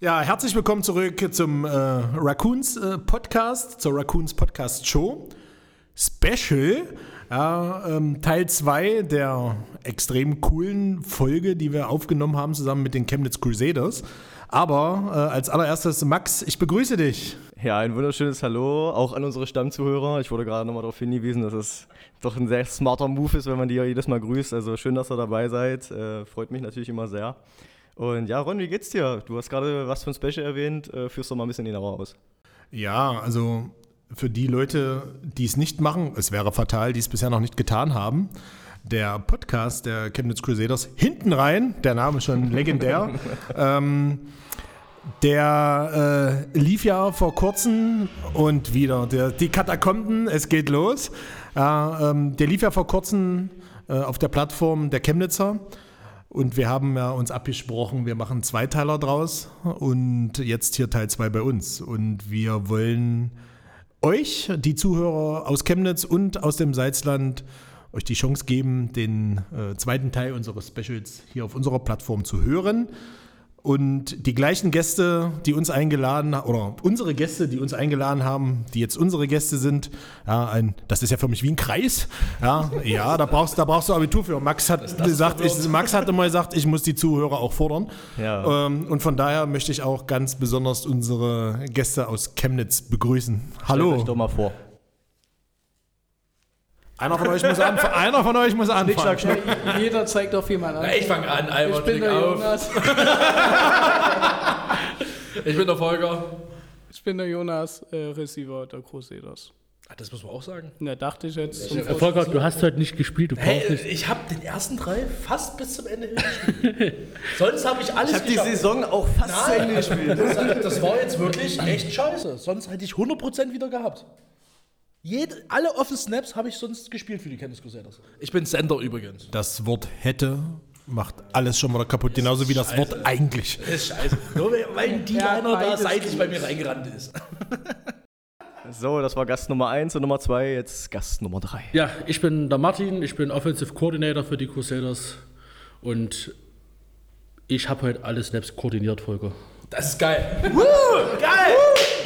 Ja, herzlich willkommen zurück zum äh, Raccoons äh, Podcast, zur Raccoons Podcast Show. Special, ja, ähm, Teil 2 der extrem coolen Folge, die wir aufgenommen haben zusammen mit den Chemnitz Crusaders. Aber äh, als allererstes, Max, ich begrüße dich. Ja, ein wunderschönes Hallo auch an unsere Stammzuhörer. Ich wurde gerade nochmal darauf hingewiesen, dass es doch ein sehr smarter Move ist, wenn man die ja jedes Mal grüßt. Also schön, dass ihr dabei seid. Äh, freut mich natürlich immer sehr. Und ja, Ron, wie geht's dir? Du hast gerade was von Special erwähnt. Äh, führst doch mal ein bisschen genauer aus. Ja, also für die Leute, die es nicht machen, es wäre fatal, die es bisher noch nicht getan haben. Der Podcast der Chemnitz Crusaders hinten rein, der Name ist schon legendär. ähm, der äh, lief ja vor kurzem und wieder der, die Katakomben, es geht los. Äh, ähm, der lief ja vor kurzem äh, auf der Plattform der Chemnitzer. Und wir haben ja uns abgesprochen, wir machen Zweiteiler draus und jetzt hier Teil 2 bei uns. Und wir wollen euch, die Zuhörer aus Chemnitz und aus dem Salzland, euch die Chance geben, den äh, zweiten Teil unseres Specials hier auf unserer Plattform zu hören. Und die gleichen Gäste, die uns eingeladen haben, oder unsere Gäste, die uns eingeladen haben, die jetzt unsere Gäste sind, ja, ein, das ist ja für mich wie ein Kreis. Ja, ja da, brauchst, da brauchst du Abitur für. Max hat gesagt, ich, Max hat immer gesagt, ich muss die Zuhörer auch fordern. Ja. Ähm, und von daher möchte ich auch ganz besonders unsere Gäste aus Chemnitz begrüßen. Hallo. Stellt euch doch mal vor. Einer von euch muss anfangen. Einer von euch muss anfangen. Ja, jeder zeigt auf jemanden an. Ich fange an, Albert, ich bin der auf. Jonas. ich bin der Volker. Ich bin der Jonas, äh, Receiver der Crusaders. Ach, das muss man auch sagen. Na, dachte ich jetzt. Ja, Volker, du hast heute nicht gespielt. Du hey, nicht. ich habe den ersten drei fast bis zum Ende gespielt. Sonst habe ich alles Ich habe die Saison auch fast zu Ende gespielt. Das, das war jetzt wirklich echt scheiße. Sonst hätte ich 100% wieder gehabt. Jede, alle Offen Snaps habe ich sonst gespielt für die Chemnitz Crusaders. Ich bin Sender übrigens. Das Wort hätte macht alles schon mal kaputt, genauso wie das Wort eigentlich. Das ist scheiße. Nur weil ein D-Liner da seitlich bei mir reingerannt ist. So, das war Gast Nummer 1 und Nummer 2, jetzt Gast Nummer 3. Ja, ich bin der Martin, ich bin Offensive Coordinator für die Crusaders und ich habe heute alle Snaps koordiniert, Volker. Das ist geil. Woo, geil!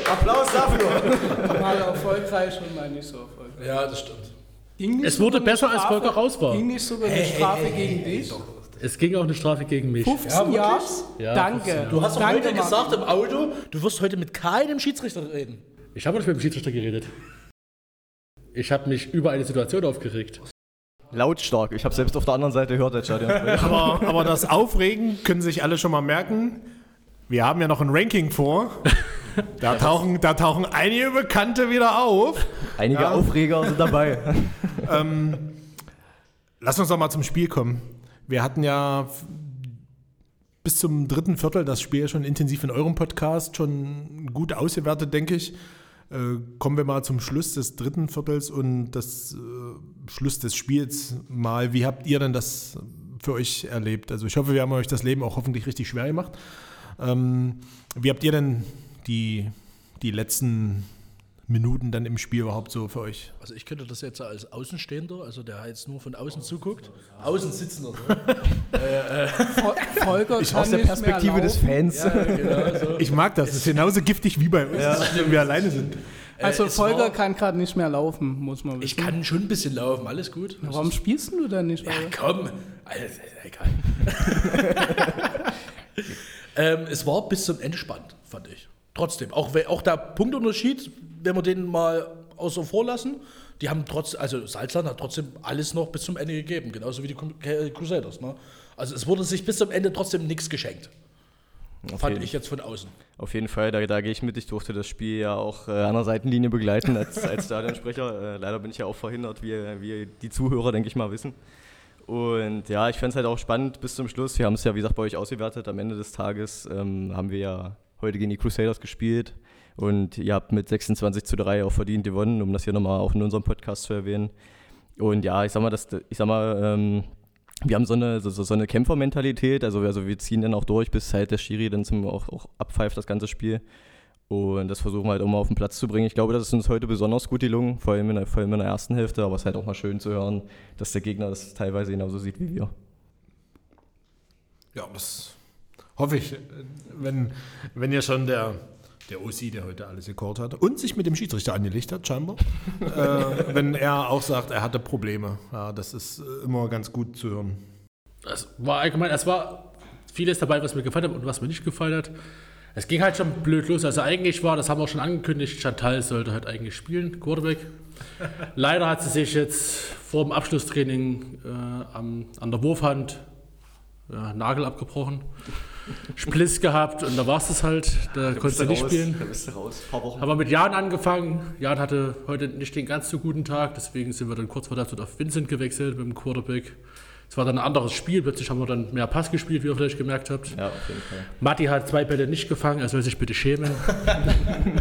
Applaus dafür. Mal erfolgreich und mal nicht so erfolgreich. Ja, das stimmt. Es wurde besser, als Volker raus war. Ging nicht sogar eine Strafe hey, hey, gegen hey, dich? Es ging auch eine Strafe gegen mich. 15 ja, ja, Danke. Du hast Danke, heute gesagt im Auto, du wirst heute mit keinem Schiedsrichter reden. Ich habe nicht mit dem Schiedsrichter geredet. Ich habe mich über eine Situation aufgeregt. Lautstark. Ich habe selbst auf der anderen Seite gehört, der Stadion. aber, aber das Aufregen können sich alle schon mal merken. Wir haben ja noch ein Ranking vor. Da tauchen, da tauchen einige Bekannte wieder auf. Einige ja. Aufreger sind dabei. ähm, lass uns doch mal zum Spiel kommen. Wir hatten ja bis zum dritten Viertel das Spiel schon intensiv in eurem Podcast, schon gut ausgewertet, denke ich. Äh, kommen wir mal zum Schluss des dritten Viertels und das äh, Schluss des Spiels mal. Wie habt ihr denn das für euch erlebt? Also ich hoffe, wir haben euch das Leben auch hoffentlich richtig schwer gemacht. Ähm, wie habt ihr denn die, die letzten Minuten dann im Spiel überhaupt so für euch? Also ich könnte das jetzt als Außenstehender, also der jetzt nur von außen zuguckt, außen sitzender. äh, äh. Volker ich aus der Perspektive des Fans. Ja, genau, so. Ich mag das, das ist genauso giftig wie bei uns, ja. wenn wir alleine sind. Äh, also Volker kann gerade nicht mehr laufen, muss man wissen. Ich kann schon ein bisschen laufen, alles gut. Ja, warum spielst du denn nicht? Ja, komm. Also, egal. ähm, es war bis zum Ende spannend, fand ich. Trotzdem, auch, auch der Punktunterschied, wenn wir den mal außer vor lassen, die haben trotzdem, also Salzland hat trotzdem alles noch bis zum Ende gegeben, genauso wie die Crusaders. Ne? Also es wurde sich bis zum Ende trotzdem nichts geschenkt. Auf Fand jeden, ich jetzt von außen. Auf jeden Fall, da, da gehe ich mit. Ich durfte das Spiel ja auch äh, an der Seitenlinie begleiten als, als Stadionsprecher. Äh, leider bin ich ja auch verhindert, wie, wie die Zuhörer, denke ich mal, wissen. Und ja, ich fände es halt auch spannend bis zum Schluss. Wir haben es ja, wie gesagt, bei euch ausgewertet. Am Ende des Tages ähm, haben wir ja heute gegen die Crusaders gespielt und ihr habt mit 26 zu 3 auch verdient gewonnen, um das hier nochmal auch in unserem Podcast zu erwähnen. Und ja, ich sag mal, das, ich sag mal, ähm, wir haben so eine, so, so eine Kämpfermentalität, also, also wir ziehen dann auch durch, bis halt der Schiri dann zum, auch, auch abpfeift das ganze Spiel. Und das versuchen wir halt mal auf den Platz zu bringen. Ich glaube, das ist uns heute besonders gut gelungen, vor allem in der, vor allem in der ersten Hälfte, aber es ist halt auch mal schön zu hören, dass der Gegner das teilweise genauso sieht wie wir. Ja, das Hoffe ich, wenn, wenn ihr schon der, der OC, der heute alles gecallt hat und sich mit dem Schiedsrichter angelegt hat, scheinbar, äh, wenn er auch sagt, er hatte Probleme. Ja, das ist äh, immer ganz gut zu hören. Es war allgemein, es war vieles dabei, was mir gefallen hat und was mir nicht gefallen hat. Es ging halt schon blöd los. Also eigentlich war, das haben wir auch schon angekündigt, Chantal sollte halt eigentlich spielen, Quarterback. Leider hat sie sich jetzt vor dem Abschlusstraining äh, am, an der Wurfhand ja, Nagel abgebrochen, Spliss gehabt und da war es das halt. Da konnte sie nicht spielen. Da bist du raus. Ein paar Wochen. Haben wir mit Jan angefangen. Jan hatte heute nicht den ganz so guten Tag, deswegen sind wir dann kurz vor der Zeit auf Vincent gewechselt mit dem Quarterback. Es war dann ein anderes Spiel, plötzlich haben wir dann mehr Pass gespielt, wie ihr vielleicht gemerkt habt. Ja, auf jeden Fall. Matti hat zwei Bälle nicht gefangen, er soll sich bitte schämen.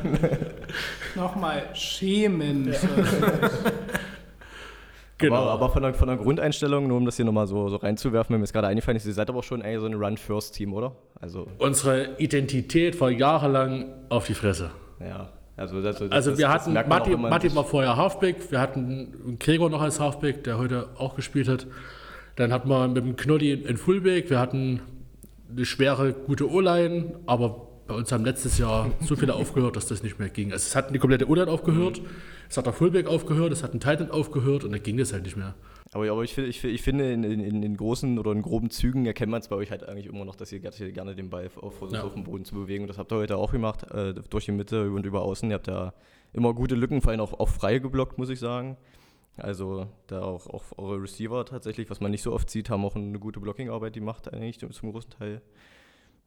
Nochmal schämen. Genau. Aber, aber von, der, von der Grundeinstellung, nur um das hier nochmal so, so reinzuwerfen, wenn mir es gerade eingefallen ist, ihr seid aber auch schon eigentlich so ein Run-First-Team, oder? Also, Unsere Identität war jahrelang auf die Fresse. ja. Also, das, das, Also wir das hatten, Matti, Matti war vorher Halfback, wir hatten Gregor noch als Halfback, der heute auch gespielt hat. Dann hatten wir mit dem Knolli einen Fullback, wir hatten eine schwere, gute O-Line, aber bei uns haben letztes Jahr so viele aufgehört, dass das nicht mehr ging. Also es hat die komplette O-Line aufgehört, es hat der Fullback aufgehört, es hat ein Titan aufgehört und dann ging das halt nicht mehr. Aber, aber ich, finde- ich, ich finde, in, in, in, großen oder in groben Zügen erkennt man es bei euch halt eigentlich immer noch, dass ihr, dass ihr gerne den Ball auf, versucht, Ja. auf dem Boden zu bewegen. Und das habt ihr heute auch gemacht, äh, durch die Mitte und über außen. Ihr habt da immer gute Lücken, vor allem auch, auch frei geblockt, muss ich sagen. Also da auch, auch eure Receiver tatsächlich, was man nicht so oft sieht, haben auch eine gute Blockingarbeit, die macht eigentlich zum großen Teil.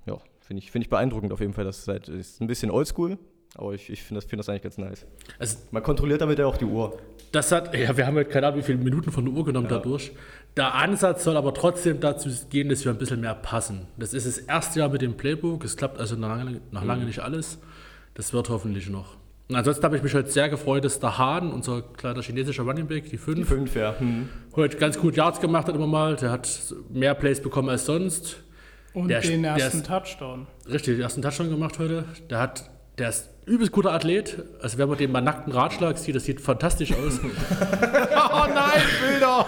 Ja, finde ich, finde ich beeindruckend auf jeden Fall. Das ist, halt, ist ein bisschen oldschool, aber ich, ich finde das, finde das eigentlich ganz nice. Also Man kontrolliert damit ja auch die Uhr. Das hat, ja, wir haben halt keine Ahnung, wie viele Minuten von der Uhr genommen dadurch. Der Ansatz soll aber trotzdem dazu gehen, dass wir ein bisschen mehr passen. Das ist das erste Jahr mit dem Playbook. Es klappt also nach lange, nach lange nicht alles. Das wird hoffentlich noch. Und ansonsten habe ich mich heute sehr gefreut, dass der Hahn, unser kleiner chinesischer Running Back, die 5, Fünf, ja. Hm. heute ganz gut Yards gemacht hat immer mal. Der hat mehr Plays bekommen als sonst. Und Der- den der ersten ist- Touchdown. Richtig, den ersten Touchdown gemacht heute. Der hat, der ist übelst guter Athlet. Also wenn man den mal nackten Ratschlag sieht, das sieht fantastisch aus. Oh nein, Bilder!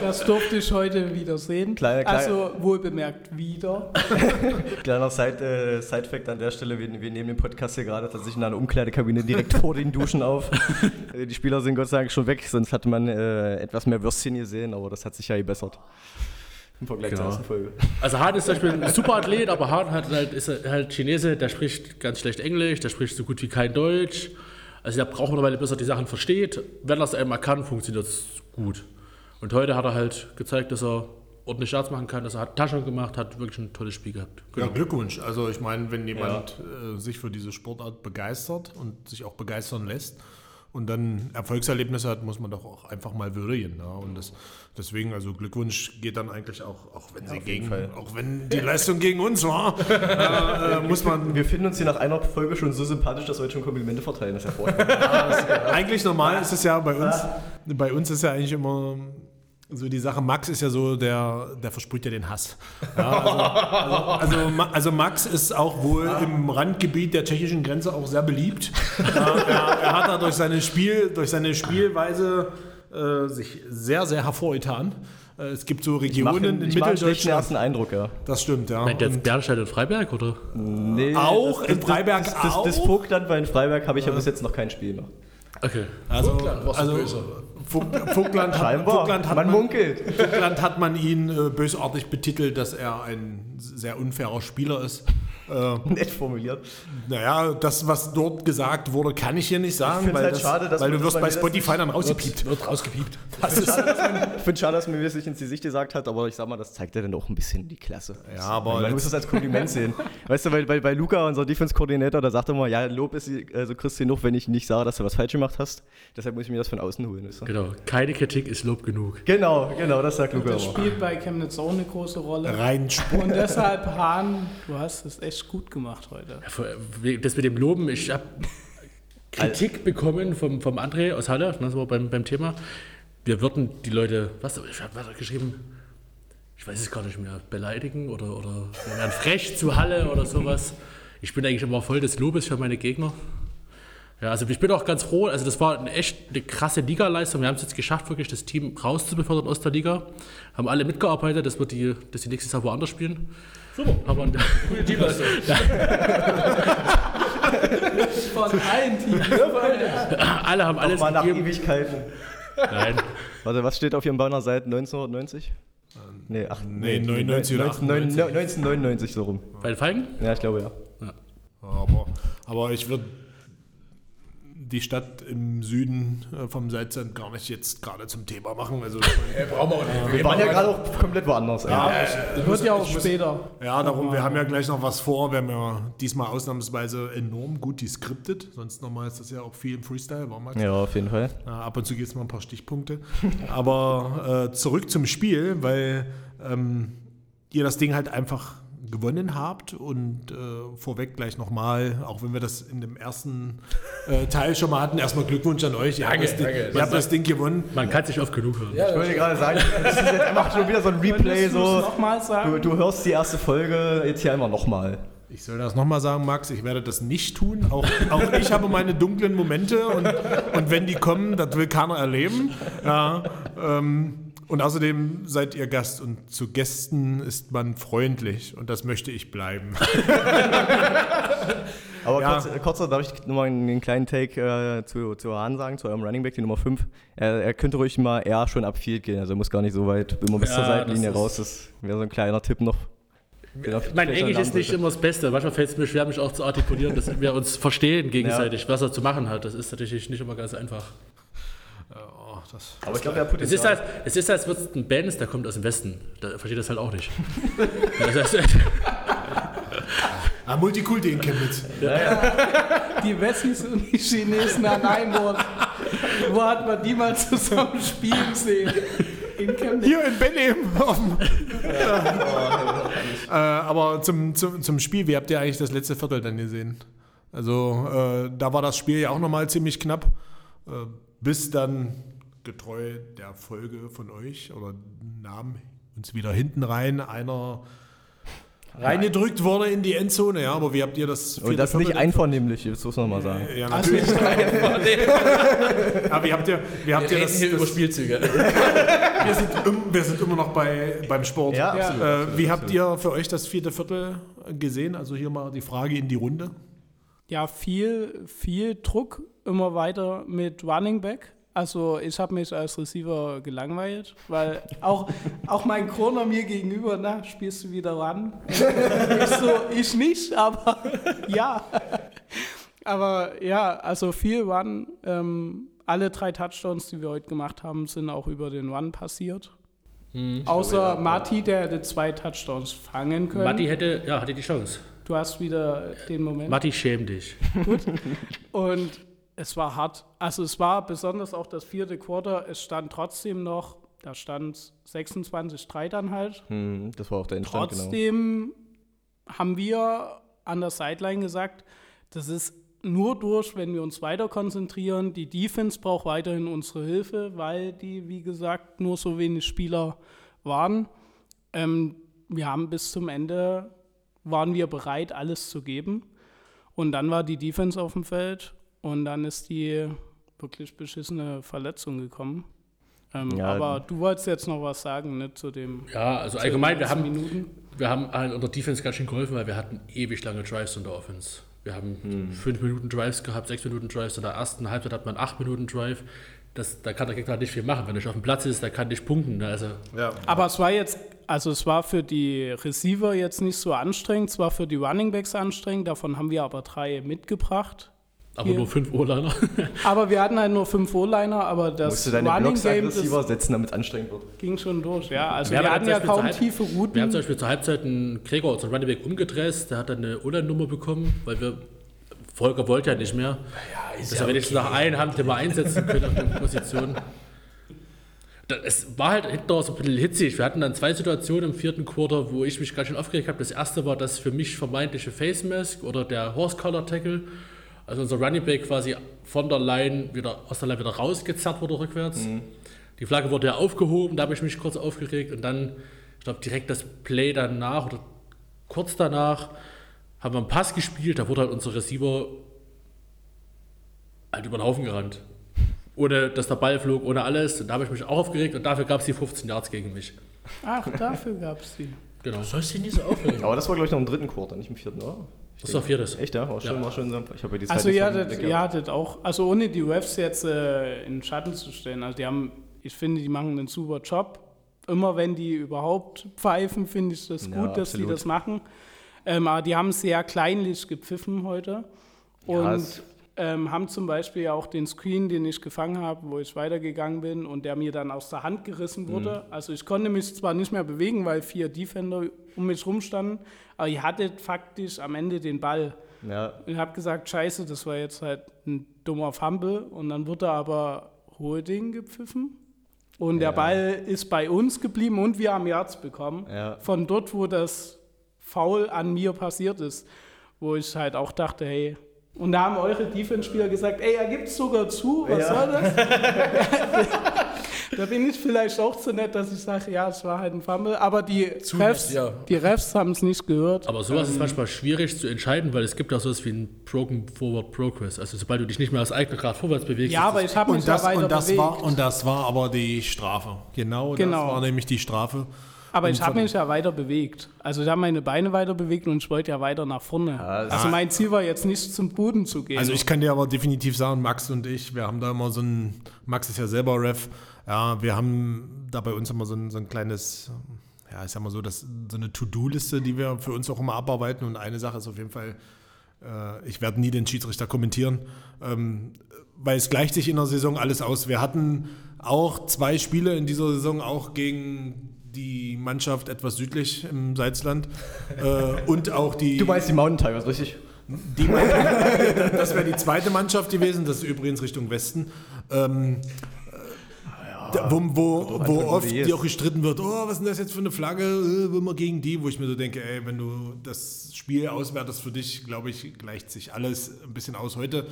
Das durfte ich heute wieder sehen. Kleine- kleine- also wohlbemerkt wieder. Kleiner Side, äh, Side-Fact an der Stelle: wir, wir nehmen den Podcast hier gerade tatsächlich in einer Umkleidekabine direkt vor den Duschen auf. Die Spieler sind Gott sei Dank schon weg, sonst hatte man äh, etwas mehr Würstchen gesehen, aber das hat sich ja gebessert. Im Vergleich zur Genau. ersten Folge. Also Hahn ist zum Beispiel ein super Athlet, aber Hahn hat halt, ist halt Chinese, der spricht ganz schlecht Englisch, der spricht so gut wie kein Deutsch. Also der braucht eine Weile, bis er die Sachen versteht. Wenn er es einmal kann, funktioniert es gut. Und heute hat er halt gezeigt, dass er ordentlich Starts machen kann, dass er hat Taschen gemacht, hat wirklich ein tolles Spiel gehabt. Ja, Glückwunsch. Also ich meine, wenn jemand äh, sich für diese Sportart begeistert und sich auch begeistern lässt und dann Erfolgserlebnisse hat, muss man doch auch einfach mal würdigen. Ja? Und das, deswegen, also Glückwunsch geht dann eigentlich auch, auch wenn sie gegen, Fall. auch wenn die Leistung gegen uns war, äh, äh, muss man Wir finden uns hier nach einer Folge schon so sympathisch, dass wir heute schon Komplimente verteilen. Das ist hervorragend. eigentlich normal ist es ja bei uns, bei uns ist ja eigentlich immer so die Sache, Max ist ja so, der, der versprüht ja den Hass. Ja, also, also, also, also Max ist auch wohl im Randgebiet der tschechischen Grenze auch sehr beliebt. Ja, er, er hat da durch seine, Spiel, durch seine Spielweise äh, sich sehr, sehr hervorgetan. Äh, es gibt so Ich mache Regionen in ich mach einen schlechten Mitteldeutschland. ersten Eindruck, ja. Das stimmt, ja. Meint jetzt Bernstein und Freiberg, oder? Nee, Auch in Freiberg das, das, auch? das Vogtland, weil in Freiberg habe ich ja bis jetzt noch kein Spiel mehr. Okay. also, Vogtland, du also böse? Vog- Vogtland hat. Vogtland hat Man munkelt. Vogtland hat man ihn äh, bösartig betitelt, dass er ein sehr unfairer Spieler ist. Nett formuliert. Naja, das, was dort gesagt wurde, kann ich hier nicht sagen, weil, halt das, schade, dass weil du wirst dass bei Spotify dann rausgepiept. Wird rausgepiept. Das Ich finde schade, dass man mir das nicht ins Gesicht gesagt hat, aber ich sag mal, das zeigt ja dann auch ein bisschen die Klasse. Ja, aber man muss das als Kompliment sehen. Weißt du, weil bei, bei Luca, unser Defense-Koordinator, da sagt er immer, ja, Lob ist, also du genug, wenn ich nicht sage, dass du was falsch gemacht hast. Deshalb muss ich mir das von außen holen. Weißt du? Genau. Keine Kritik ist Lob genug. Genau, genau, das sagt Luca Das immer. spielt bei Chemnitz auch eine große Rolle. rein Sport. Und deshalb, Hahn, du hast es echt gut gemacht heute. Das mit dem Loben, ich habe Kritik bekommen vom, vom André aus Halle, das war beim, beim Thema. Wir würden die Leute, was, ich habe was geschrieben, ich weiß es gar nicht mehr, beleidigen oder, oder wir wären frech zu Halle oder sowas. Ich bin eigentlich immer voll des Lobes für meine Gegner. Ja, also ich bin auch ganz froh, also das war eine echt eine krasse Ligaleistung. Wir haben es jetzt geschafft, wirklich das Team rauszubefördern aus der Liga. Haben alle mitgearbeitet, dass wir die, dass die nächstes Jahr woanders spielen. Super. Aber, Gute Teamleistung. Von allen Teams. alle haben alles Mal nach gegeben. Ewigkeiten. Nein. Warte, was steht auf Ihrem Banner seit 1990? Nee, ach, nee, 99 oder 19, 1999 so rum. Bei den Feigen? Ja, ich glaube ja. Aber, aber ich würde die Stadt im Süden äh, vom Salzsand gar nicht jetzt gerade zum Thema machen. Also, Äh, brauchen wir auch nicht. Wir waren ja gerade auch komplett woanders. ja, ich, ich Wird ja auch muss- später. Ja, darum, wir haben ja gleich noch was vor. Wir haben ja diesmal ausnahmsweise enorm gut geskriptet. Sonst nochmal ist das ja auch viel im Freestyle, war Max? Ja, auf jeden Fall. Ab und zu gibt es mal ein paar Stichpunkte. Aber äh, zurück zum Spiel, weil ähm, ihr das Ding halt einfach gewonnen habt und äh, vorweg gleich nochmal, auch wenn wir das in dem ersten äh, Teil schon mal hatten, erstmal Glückwunsch an euch. Ihr habt, Danke, das, Ding, danke. ihr habt das Ding gewonnen. Man kann sich oft genug hören. Ich wollte gerade sagen, das ist jetzt einfach schon wieder so ein Replay. So, nochmal sagen? du, du hörst die erste Folge jetzt hier einmal nochmal. Ich soll das nochmal sagen, Max, ich werde das nicht tun. Auch, auch ich habe meine dunklen Momente und, und wenn die kommen, das will keiner erleben. Ja, ähm, und außerdem seid ihr Gast und zu Gästen ist man freundlich und das möchte ich bleiben. Aber Ja. kurz, äh, kurz, darf ich nochmal einen kleinen Take äh, zu, zu Hahn sagen, zu eurem Running Back, die Nummer 5. Er, er könnte ruhig mal eher schon ab Field gehen, also er muss gar nicht so weit immer bis Ja, zur Seitenlinie das ist- raus. Das wäre so ein kleiner Tipp noch. Mein Englisch ist nicht immer das Beste. Manchmal fällt es mir schwer, mich auch zu artikulieren, dass wir uns verstehen gegenseitig, was er zu machen hat. Das ist natürlich nicht immer ganz einfach. Das, Aber ich glaube, er hat Es ist, als, es ist, als würde es ein Benz, der kommt aus dem Westen. Der versteht das halt auch nicht. Das heißt, ah, Multikulti in Chemnitz. Die Wessis und die Chinesen an einem Ort. Wo hat man die mal zusammen spielen sehen? In Chemnitz. Hier in dem- äh, aber zum, zum, zum Spiel, wie habt ihr eigentlich das letzte Viertel dann gesehen? Also äh, da war das Spiel ja auch nochmal ziemlich knapp, äh, bis dann getreu der Folge von euch oder nahm uns wieder hinten rein einer reingedrückt wurde in die Endzone. Ja, aber wie habt ihr das Und das nicht einvernehmlich, das muss man mal sagen. Ja, natürlich. aber wie habt ihr, wie habt ihr Wir reden das, hier über das Spielzüge. wir, sind, wir sind immer noch bei, beim Sport. Ja, absolut. Äh, wie habt ihr für euch das vierte Viertel gesehen? Also hier mal die Frage in die Runde. Ja, viel, viel Druck immer weiter mit Running Back. Also ich habe mich als Receiver gelangweilt, weil auch, auch mein Corner mir gegenüber, na, spielst du wieder ran? ich so, ich nicht, aber ja. Aber ja, also viel Run. Ähm, alle drei Touchdowns, die wir heute gemacht haben, sind auch über den Run passiert. Außer Mati, der hätte zwei Touchdowns fangen können. Matti hätte, ja, hatte die Chance. Du hast wieder den Moment. Matti, schäm dich. Und es war hart. Also es war besonders auch das vierte Quarter. Es stand trotzdem noch, da stand 26-3 dann halt. Hm, das war auch der Endstand, genau. Trotzdem haben wir an der Sideline gesagt, das ist nur durch, wenn wir uns weiter konzentrieren. Die Defense braucht weiterhin unsere Hilfe, weil die, wie gesagt, nur so wenig Spieler waren. Ähm, wir haben bis zum Ende, waren wir bereit, alles zu geben. Und dann war die Defense auf dem Feld und dann ist die wirklich beschissene Verletzung gekommen. Ähm, Ja. aber du wolltest jetzt noch was sagen, ne, zu dem Ja, also allgemein, wir haben, Minuten. wir haben halt unter Defense ganz schön geholfen, weil wir hatten ewig lange Drives in der Offense. Wir haben fünf Minuten Drives gehabt, sechs Minuten Drives. In der ersten Halbzeit hat man acht Minuten Drive. Das, da kann der Gegner nicht viel machen. Wenn er nicht auf dem Platz ist, da kann nicht punkten. ne? Also, Aber es war jetzt, also es war für die Receiver jetzt nicht so anstrengend, es war für die Running Backs anstrengend, davon haben wir aber drei mitgebracht. Aber Hier. nur fünf O-Liner. Aber wir hatten halt nur fünf O-Liner, aber Musst das du deine Running Blocks Game das Receiver setzen, damit es anstrengend wird. ging schon durch. Ja, also Wir wir, haben hatten zum ja Beispiel kaum tiefe Wir haben Routen. zum Beispiel zur Halbzeit einen Gregor, unseren Running Back, umgedresst. Der hat dann eine O-Line-Nummer bekommen, weil wir. Volker wollte ja nicht mehr. dass er wenigstens nach einer Hand immer einsetzen können auf der Position. Es war halt hinten raus ein bisschen hitzig. Wir hatten dann zwei Situationen im vierten Quarter, wo ich mich ganz schön aufgeregt habe. Das erste war das für mich vermeintliche Face Mask oder der Horse Collar Tackle. Also unser Running Back quasi von der Line wieder aus der Line wieder rausgezerrt wurde rückwärts. Die Flagge wurde ja aufgehoben, da habe ich mich kurz aufgeregt und dann, ich glaube, direkt das Play danach oder kurz danach haben wir einen Pass gespielt, da wurde halt unser Receiver halt über den Haufen gerannt. Ohne, dass der Ball flog, ohne alles. Und da habe ich mich auch aufgeregt und dafür gab es die 15 Yards gegen mich. Ach, dafür gab es die. Genau. Du sollst dich nicht so aufregen. Aber das war, glaube ich, noch im dritten Quarter, nicht im vierten, oder? Ich Das ist doch viertes. Echt, ja? War schon, Ja. War schon, ich habe ja die Zeit Also ihr hattet, ihr hattet auch, also ohne die Refs jetzt äh, in den Schatten zu stellen, also die haben, ich finde, die machen einen super Job. Immer wenn die überhaupt pfeifen, finde ich das Ja, gut, dass absolut. die das machen. Ähm, aber die haben sehr kleinlich gepfiffen heute. Ja, Und es- ähm, haben zum Beispiel ja auch den Screen, den ich gefangen habe, wo ich weitergegangen bin und der mir dann aus der Hand gerissen Mhm. wurde. Also ich konnte mich zwar nicht mehr bewegen, weil vier Defender um mich rumstanden, aber ihr hattet faktisch am Ende den Ball. Ja, Ich habe gesagt, scheiße, das war jetzt halt ein dummer Fumble. Und dann wurde aber Holding gepfiffen. Und der Ja. Ball ist bei uns geblieben und wir haben Yards bekommen. Ja. Von dort, wo das Foul an mir passiert ist. Wo ich halt auch dachte, hey. Und da haben eure Defense-Spieler gesagt, ey, er gibt es sogar zu, was Ja. soll das? da bin ich vielleicht auch zu nett, dass ich sage, ja, es war halt ein Fumble. Aber die Zu Refs, ja. die Refs haben es nicht gehört. Aber sowas ist manchmal schwierig zu entscheiden, weil es gibt auch sowas wie ein Broken Forward Progress. Also sobald du dich nicht mehr aus eigener Kraft vorwärts bewegst. ja, aber ich habe mich das, ja weiter und, das bewegt. war, und das war aber die Strafe. Genau, Genau. das war nämlich die Strafe. Aber ich habe mich ja weiter bewegt. Also ich habe meine Beine weiter bewegt und ich wollte ja weiter nach vorne. das- also mein Ziel war jetzt nicht zum Boden zu gehen. Also ich kann dir aber definitiv sagen, Max und ich, wir haben da immer so ein, Max ist ja selber Ref, ja, wir haben da bei uns immer so ein, so ein kleines, ja, ich sag mal so, das, so eine To-Do-Liste, die wir für uns auch immer abarbeiten und eine Sache ist auf jeden Fall, äh, ich werde nie den Schiedsrichter kommentieren, ähm, weil es gleicht sich in der Saison alles aus. Wir hatten auch zwei Spiele in dieser Saison, auch gegen die Mannschaft etwas südlich im Salzland äh, und auch die... Du meinst die Mountain Tigers, richtig? Die das wäre die zweite Mannschaft gewesen, das ist übrigens Richtung Westen. Ähm, da- wo, wo, wo oft die auch gestritten wird, oh, was ist denn das jetzt für eine Flagge, äh, will man gegen die, wo ich mir so denke, ey, wenn du das Spiel auswertest für dich, glaube ich, gleicht sich alles ein bisschen aus. Heute,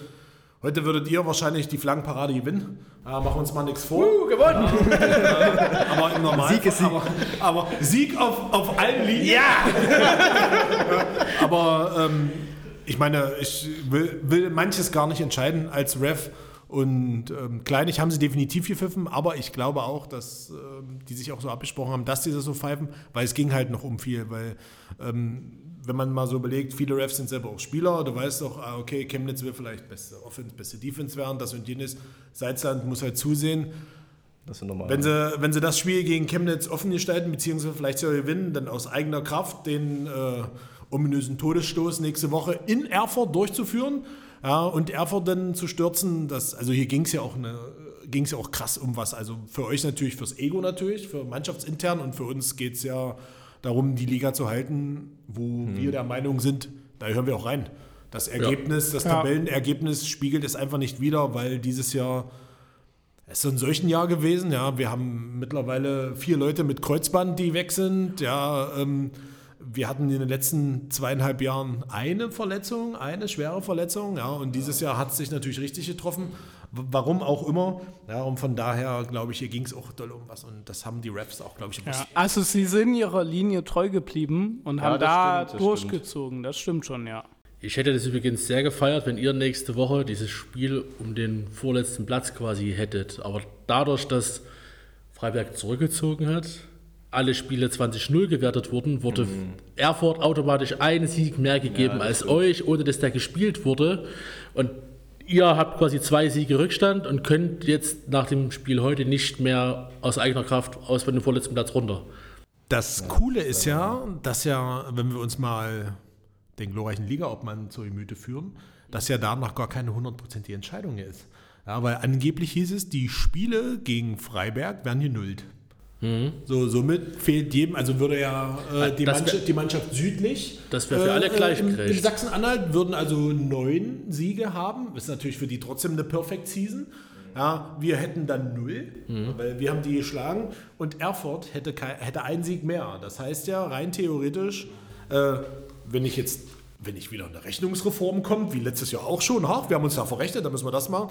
heute würdet ihr wahrscheinlich die Flaggenparade gewinnen. Äh, machen wir uns mal nichts vor. Uh, gewonnen! Aber im Normalfall. Sieg ist Sieg. Aber, aber Sieg auf, auf allen Linien. Ja! aber ähm, ich meine, ich will, will manches gar nicht entscheiden als Ref. Und ähm, kleinig haben sie definitiv gepfiffen, aber ich glaube auch, dass ähm, die sich auch so abgesprochen haben, dass die das so pfeifen, weil es ging halt noch um viel, weil ähm, wenn man mal so überlegt, viele Refs sind selber auch Spieler, du weißt doch, ah, okay, Chemnitz will vielleicht beste Offense, beste Defense werden, das und jenes. Salzland muss halt zusehen, Das sind normal. wenn sie, wenn sie das Spiel gegen Chemnitz offen gestalten, beziehungsweise vielleicht sogar gewinnen, dann aus eigener Kraft den äh, ominösen Todesstoß nächste Woche in Erfurt durchzuführen ja, und Erfurt dann zu stürzen, das, also hier ging es ja auch eine ging es ja auch krass um was. Also für euch natürlich, fürs Ego natürlich, für mannschaftsintern und für uns geht es ja darum, die Liga zu halten, wo wir der Meinung sind, da hören wir auch rein. Das Ergebnis, das Ja. Tabellenergebnis spiegelt es einfach nicht wider, weil dieses Jahr es ist so ein solchen Jahr gewesen, ja. Wir haben mittlerweile vier Leute mit Kreuzband, die weg sind. Ja, ähm, wir hatten in den letzten zweieinhalb Jahren eine Verletzung, eine schwere Verletzung, ja. Und dieses Jahr hat es sich natürlich richtig getroffen. Warum auch immer. Ja, und von daher, glaube ich, hier ging es auch doll um was. Und das haben die Refs auch, glaube ich, ja, also sie sind ihrer Linie treu geblieben und Ja, haben da stimmt, das durchgezogen. Das stimmt schon, ja. Ich hätte das übrigens sehr gefeiert, wenn ihr nächste Woche dieses Spiel um den vorletzten Platz quasi hättet. Aber dadurch, dass Freiberg zurückgezogen hat, alle Spiele 20-0 gewertet wurden, wurde Erfurt automatisch einen Sieg mehr gegeben als euch, ohne dass der gespielt wurde. Und ihr habt quasi zwei Siege Rückstand und könnt jetzt nach dem Spiel heute nicht mehr aus eigener Kraft aus von dem vorletzten Platz runter. Das Coole ist ja, dass ja, wenn wir uns mal den glorreichen Ligaobmann zur Gemüte führen, dass ja da noch gar keine hundertprozentige Entscheidung ist. Ja, weil angeblich hieß es, die Spiele gegen Freiberg werden genullt. So, somit fehlt jedem, also würde ja äh, die, Das wär- Mannschaft, die Mannschaft südlich. Das wär für alle gleich in, in. Sachsen-Anhalt würden also neun Siege haben. Ist natürlich für die trotzdem eine Perfect Season. Ja, wir hätten dann null, weil wir haben die geschlagen und Erfurt hätte, hätte einen Sieg mehr. Das heißt ja rein theoretisch, äh, wenn ich jetzt, wenn ich wieder eine Rechnungsreform kommt, wie letztes Jahr auch schon, ha, wir haben uns da verrechnet, dann müssen wir das machen,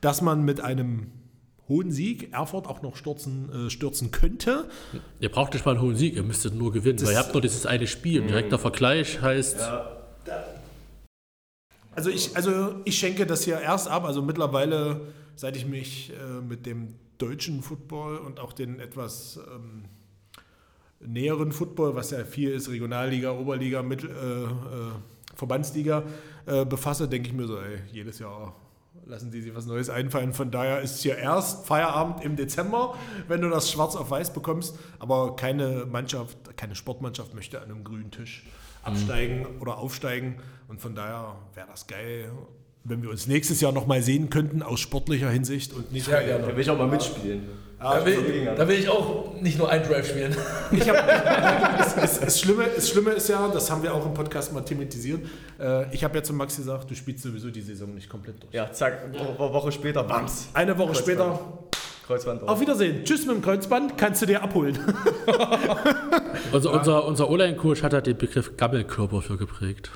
dass man mit einem hohen Sieg Erfurt auch noch stürzen, äh, stürzen könnte. Ihr braucht nicht mal einen hohen Sieg, ihr müsstet nur gewinnen, weil ihr habt nur dieses eine Spiel. Und direkter Vergleich heißt, Also ich, also ich schenke das hier erst ab. Also mittlerweile, seit ich mich äh, mit dem deutschen Football und auch den etwas ähm, näheren Football, was ja viel ist, Regionalliga, Oberliga, Mittel, äh, äh, Verbandsliga, äh, befasse, denke ich mir so, ey, jedes Jahr lassen die sich was Neues einfallen. Von daher ist hier erst Feierabend im Dezember, wenn du das schwarz auf weiß bekommst. Aber keine Mannschaft, keine Sportmannschaft möchte an einem grünen Tisch absteigen oder aufsteigen. Und von daher wäre das geil, wenn wir uns nächstes Jahr nochmal sehen könnten, aus sportlicher Hinsicht und nicht. Sehr gerne. Da will ich auch mal mitspielen. Da will, da will ich auch nicht nur ein Drive spielen. Ich hab, es, es, es, Schlimme, das Schlimme ist ja, das haben wir auch im Podcast mal thematisiert. Äh, ich habe ja zu Max gesagt, du spielst sowieso die Saison nicht komplett durch. Ja, zack, Wo Woche später, bams. Eine Woche Kreuzband. später, Kreuzband drauf. auf Wiedersehen. Tschüss mit dem Kreuzband, kannst du dir abholen. Also unser, unser Online-Coach hat da den Begriff Gammelkörper für geprägt.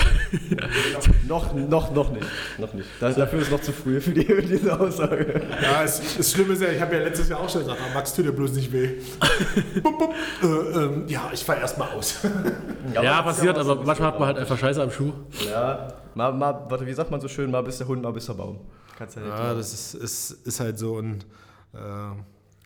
Noch, noch, noch nicht. Noch nicht. Das, dafür ist noch zu früh für, die, für diese Aussage. Ja, es, das Schlimme ist ja, ich habe ja letztes Jahr auch schon gesagt, Max, tu dir bloß nicht weh. bup, bup. Äh, ähm, ja, ich fahre erstmal aus. Ja, passiert, aber manchmal hat man halt einfach Scheiße am Schuh. Ja, mal, mal, warte, wie sagt man so schön, mal bis der Hund, mal bis der Baum. Kannst ja nicht Ja, das ist, ist, ist halt so und äh,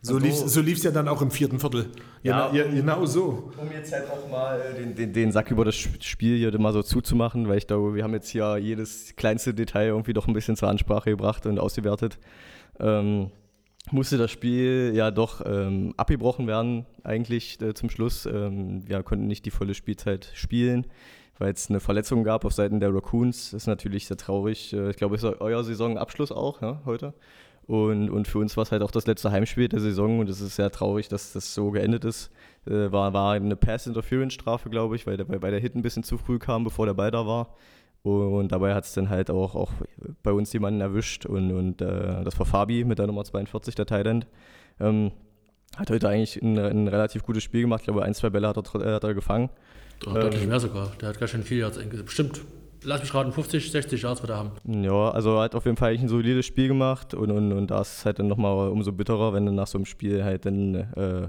so Also- lief so lief's ja dann auch im vierten Viertel. Ja. Ja, genau so. Um jetzt halt auch mal den, den, den Sack über das Spiel hier mal so zuzumachen, weil ich glaube, wir haben jetzt hier jedes kleinste Detail irgendwie doch ein bisschen zur Ansprache gebracht und ausgewertet. Ähm, musste das Spiel ja doch ähm, abgebrochen werden, eigentlich äh, zum Schluss. Ähm, wir konnten nicht die volle Spielzeit spielen, weil es eine Verletzung gab auf Seiten der Raccoons. Das ist natürlich sehr traurig. Äh, ich glaube, es ist euer Saisonabschluss auch ja, heute. Und, und für uns war es halt auch das letzte Heimspiel der Saison und es ist sehr traurig, dass das so geendet ist. Äh, war, war eine Pass-Interference-Strafe, glaube ich, weil der, weil der Hit ein bisschen zu früh kam, bevor der Ball da war. Und dabei hat es dann halt auch, auch bei uns jemanden erwischt und, und äh, das war Fabi mit der Nummer 42, der Thailand. Ähm, hat heute eigentlich ein, ein relativ gutes Spiel gemacht. Ich glaube, ein, zwei Bälle hat er, äh, hat er gefangen. Deutlich mehr sogar. Der hat ganz schön viel eingesetzt. Bestimmt, lass mich raten, 50, 60 Yards wird er haben. Ja, also hat auf jeden Fall ein solides Spiel gemacht und, und, und da ist es halt dann nochmal umso bitterer, wenn du nach so einem Spiel halt dann äh,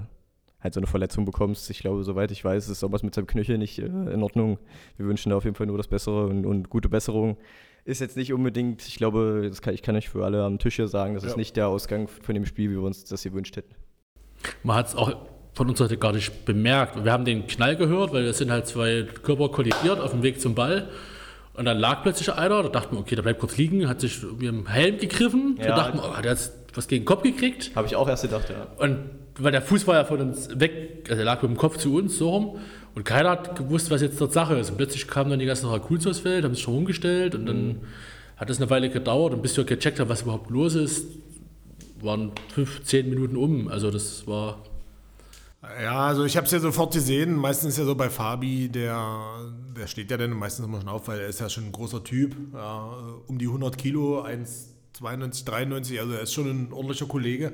halt so eine Verletzung bekommst. Ich glaube, soweit ich weiß, ist irgendwas mit seinem Knöchel nicht äh, in Ordnung. Wir wünschen da auf jeden Fall nur das Bessere und, und gute Besserung. Ist jetzt nicht unbedingt, ich glaube, das kann, ich kann euch für alle am Tisch hier sagen, das ist nicht der Ausgang von dem Spiel, wie wir uns das gewünscht hätten. Man hat es auch von unserer Seite gar nicht bemerkt. Wir haben den Knall gehört, weil es sind halt zwei Körper kollidiert auf dem Weg zum Ball. Und dann lag plötzlich einer, da dachten wir, okay, der bleibt kurz liegen, hat sich mit dem Helm gegriffen. Da Ja. dachten wir, oh, hat er jetzt was gegen den Kopf gekriegt? Habe ich auch erst gedacht, ja. Und weil der Fuß war ja von uns weg, also er lag mit dem Kopf zu uns, so rum. Und keiner hat gewusst, was jetzt dort Sache ist. Und plötzlich kamen dann die ganzen Raccoons aufs Feld, haben sich schon rumgestellt und dann hat es eine Weile gedauert und bis wir gecheckt haben, was überhaupt los ist, waren fünf, zehn Minuten um. Also das war Ja, also ich habe es ja sofort gesehen. Meistens ist ja so bei Fabi, der, der steht ja dann meistens immer schon auf, weil er ist ja schon ein großer Typ. Ja, um die 100 Kilo, 1,92, 93, also er ist schon ein ordentlicher Kollege.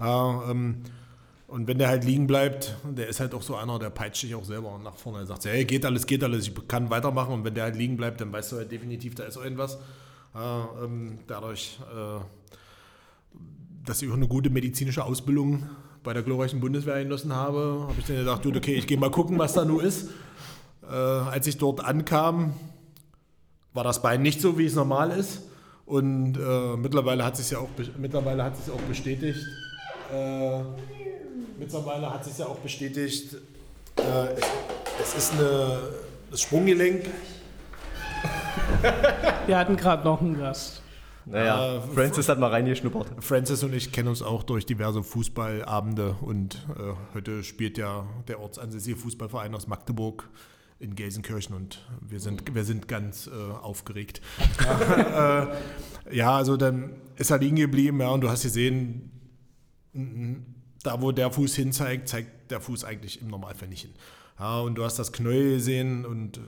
Ja, ähm, und wenn der halt liegen bleibt, der ist halt auch so einer, der peitscht sich auch selber nach vorne. Er sagt, hey, geht alles, geht alles, ich kann weitermachen. Und wenn der halt liegen bleibt, dann weißt du halt definitiv, da ist irgendwas. Ja, ähm, dadurch, äh, dass ich auch eine gute medizinische Ausbildung bei der glorreichen Bundeswehr genossen habe, habe ich dann gedacht, okay, ich gehe mal gucken, was da nun ist. Äh, als ich dort ankam, war das Bein nicht so, wie es normal ist. Und äh, mittlerweile hat sich ja auch mittlerweile hat sich auch bestätigt. Äh, mittlerweile hat sich ja auch bestätigt. Äh, es, es ist eine, das Sprunggelenk. Wir hatten gerade noch einen Gast. Naja, Äh, Francis hat mal reingeschnuppert. Francis und ich kennen uns auch durch diverse Fußballabende und äh, heute spielt ja der ortsansässige Fußballverein aus Magdeburg in Gelsenkirchen und wir sind, wir sind ganz äh, aufgeregt. äh, ja, also dann ist er liegen geblieben, ja, und du hast gesehen, da wo der Fuß hin zeigt, zeigt der Fuß eigentlich im Normalfall nicht hin. Ja, und du hast das Knäuel gesehen und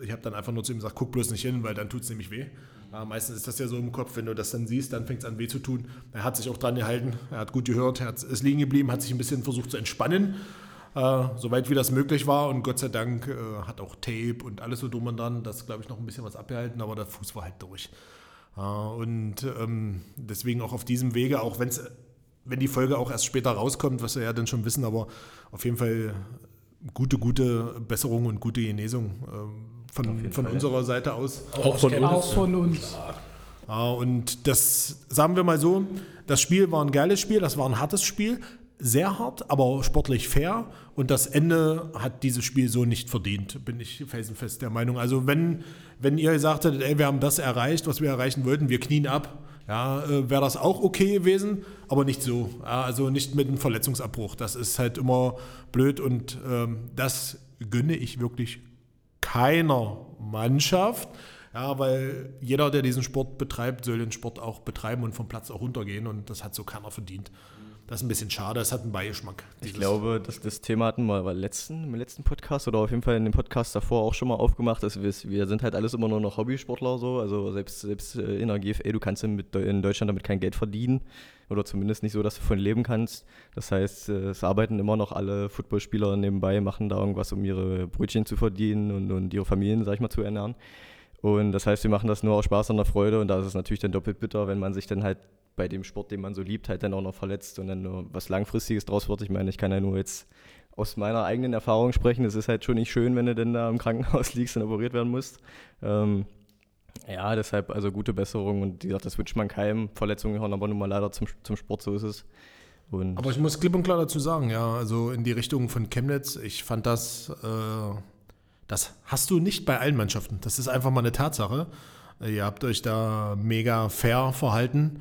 ich habe dann einfach nur zu ihm gesagt, guck bloß nicht hin, weil dann tut es nämlich weh. Ja, meistens ist das ja so im Kopf, wenn du das dann siehst, dann fängt es an weh zu tun. Er hat sich auch dran gehalten, er hat gut gehört, er hat, ist liegen geblieben, hat sich ein bisschen versucht zu entspannen, äh, soweit wie das möglich war. Und Gott sei Dank äh, hat auch Tape und alles so dumm und dran, das glaube ich noch ein bisschen was abgehalten, aber der Fuß war halt durch. Ja, und ähm, deswegen auch auf diesem Wege, auch wenn's, wenn die Folge auch erst später rauskommt, was wir ja dann schon wissen, aber auf jeden Fall gute, gute Besserung und gute Genesung ähm, von, von unserer Seite aus. Auch von uns. Auch von uns. Ja, und das, sagen wir mal so, das Spiel war ein geiles Spiel, das war ein hartes Spiel, sehr hart, aber sportlich fair. Und das Ende hat dieses Spiel so nicht verdient, bin ich felsenfest der Meinung. Also wenn, wenn ihr gesagt hättet, ey, wir haben das erreicht, was wir erreichen wollten, wir knien ab, ja, äh, wäre das auch okay gewesen, aber nicht so. Ja, also nicht mit einem Verletzungsabbruch. Das ist halt immer blöd und ähm, das gönne ich wirklich keiner Mannschaft. Ja, weil jeder, der diesen Sport betreibt, soll den Sport auch betreiben und vom Platz auch runtergehen und das hat so keiner verdient. Das ist ein bisschen schade, es hat einen Beigeschmack. Ich glaube, dass das Thema hatten wir beim letzten, im letzten Podcast oder auf jeden Fall in dem Podcast davor auch schon mal aufgemacht, dass wir, wir sind halt alles immer nur noch Hobbysportler so, also selbst, selbst äh, in der GFL, du kannst in Deutschland damit kein Geld verdienen oder zumindest nicht so, dass du von leben kannst. Das heißt, äh, es arbeiten immer noch alle Footballspieler nebenbei, machen da irgendwas, um ihre Brötchen zu verdienen und, und ihre Familien, sag ich mal, zu ernähren. Und das heißt, wir machen das nur aus Spaß und der Freude und da ist es natürlich dann doppelt bitter, wenn man sich dann halt bei dem Sport, den man so liebt, halt dann auch noch verletzt und dann nur was Langfristiges draus wird. Ich meine, ich kann ja nur jetzt aus meiner eigenen Erfahrung sprechen. Es ist halt schon nicht schön, wenn du denn da im Krankenhaus liegst und operiert werden musst. Ähm, ja, deshalb also gute Besserung und wie gesagt, das wünscht man keinem. Verletzungen gehören aber nun mal leider zum, zum Sport, so ist es. Und Aber ich muss klipp und klar dazu sagen, ja, also in die Richtung von Chemnitz, ich fand das, äh, das hast du nicht bei allen Mannschaften. Das ist einfach mal eine Tatsache. Ihr habt euch da mega fair verhalten,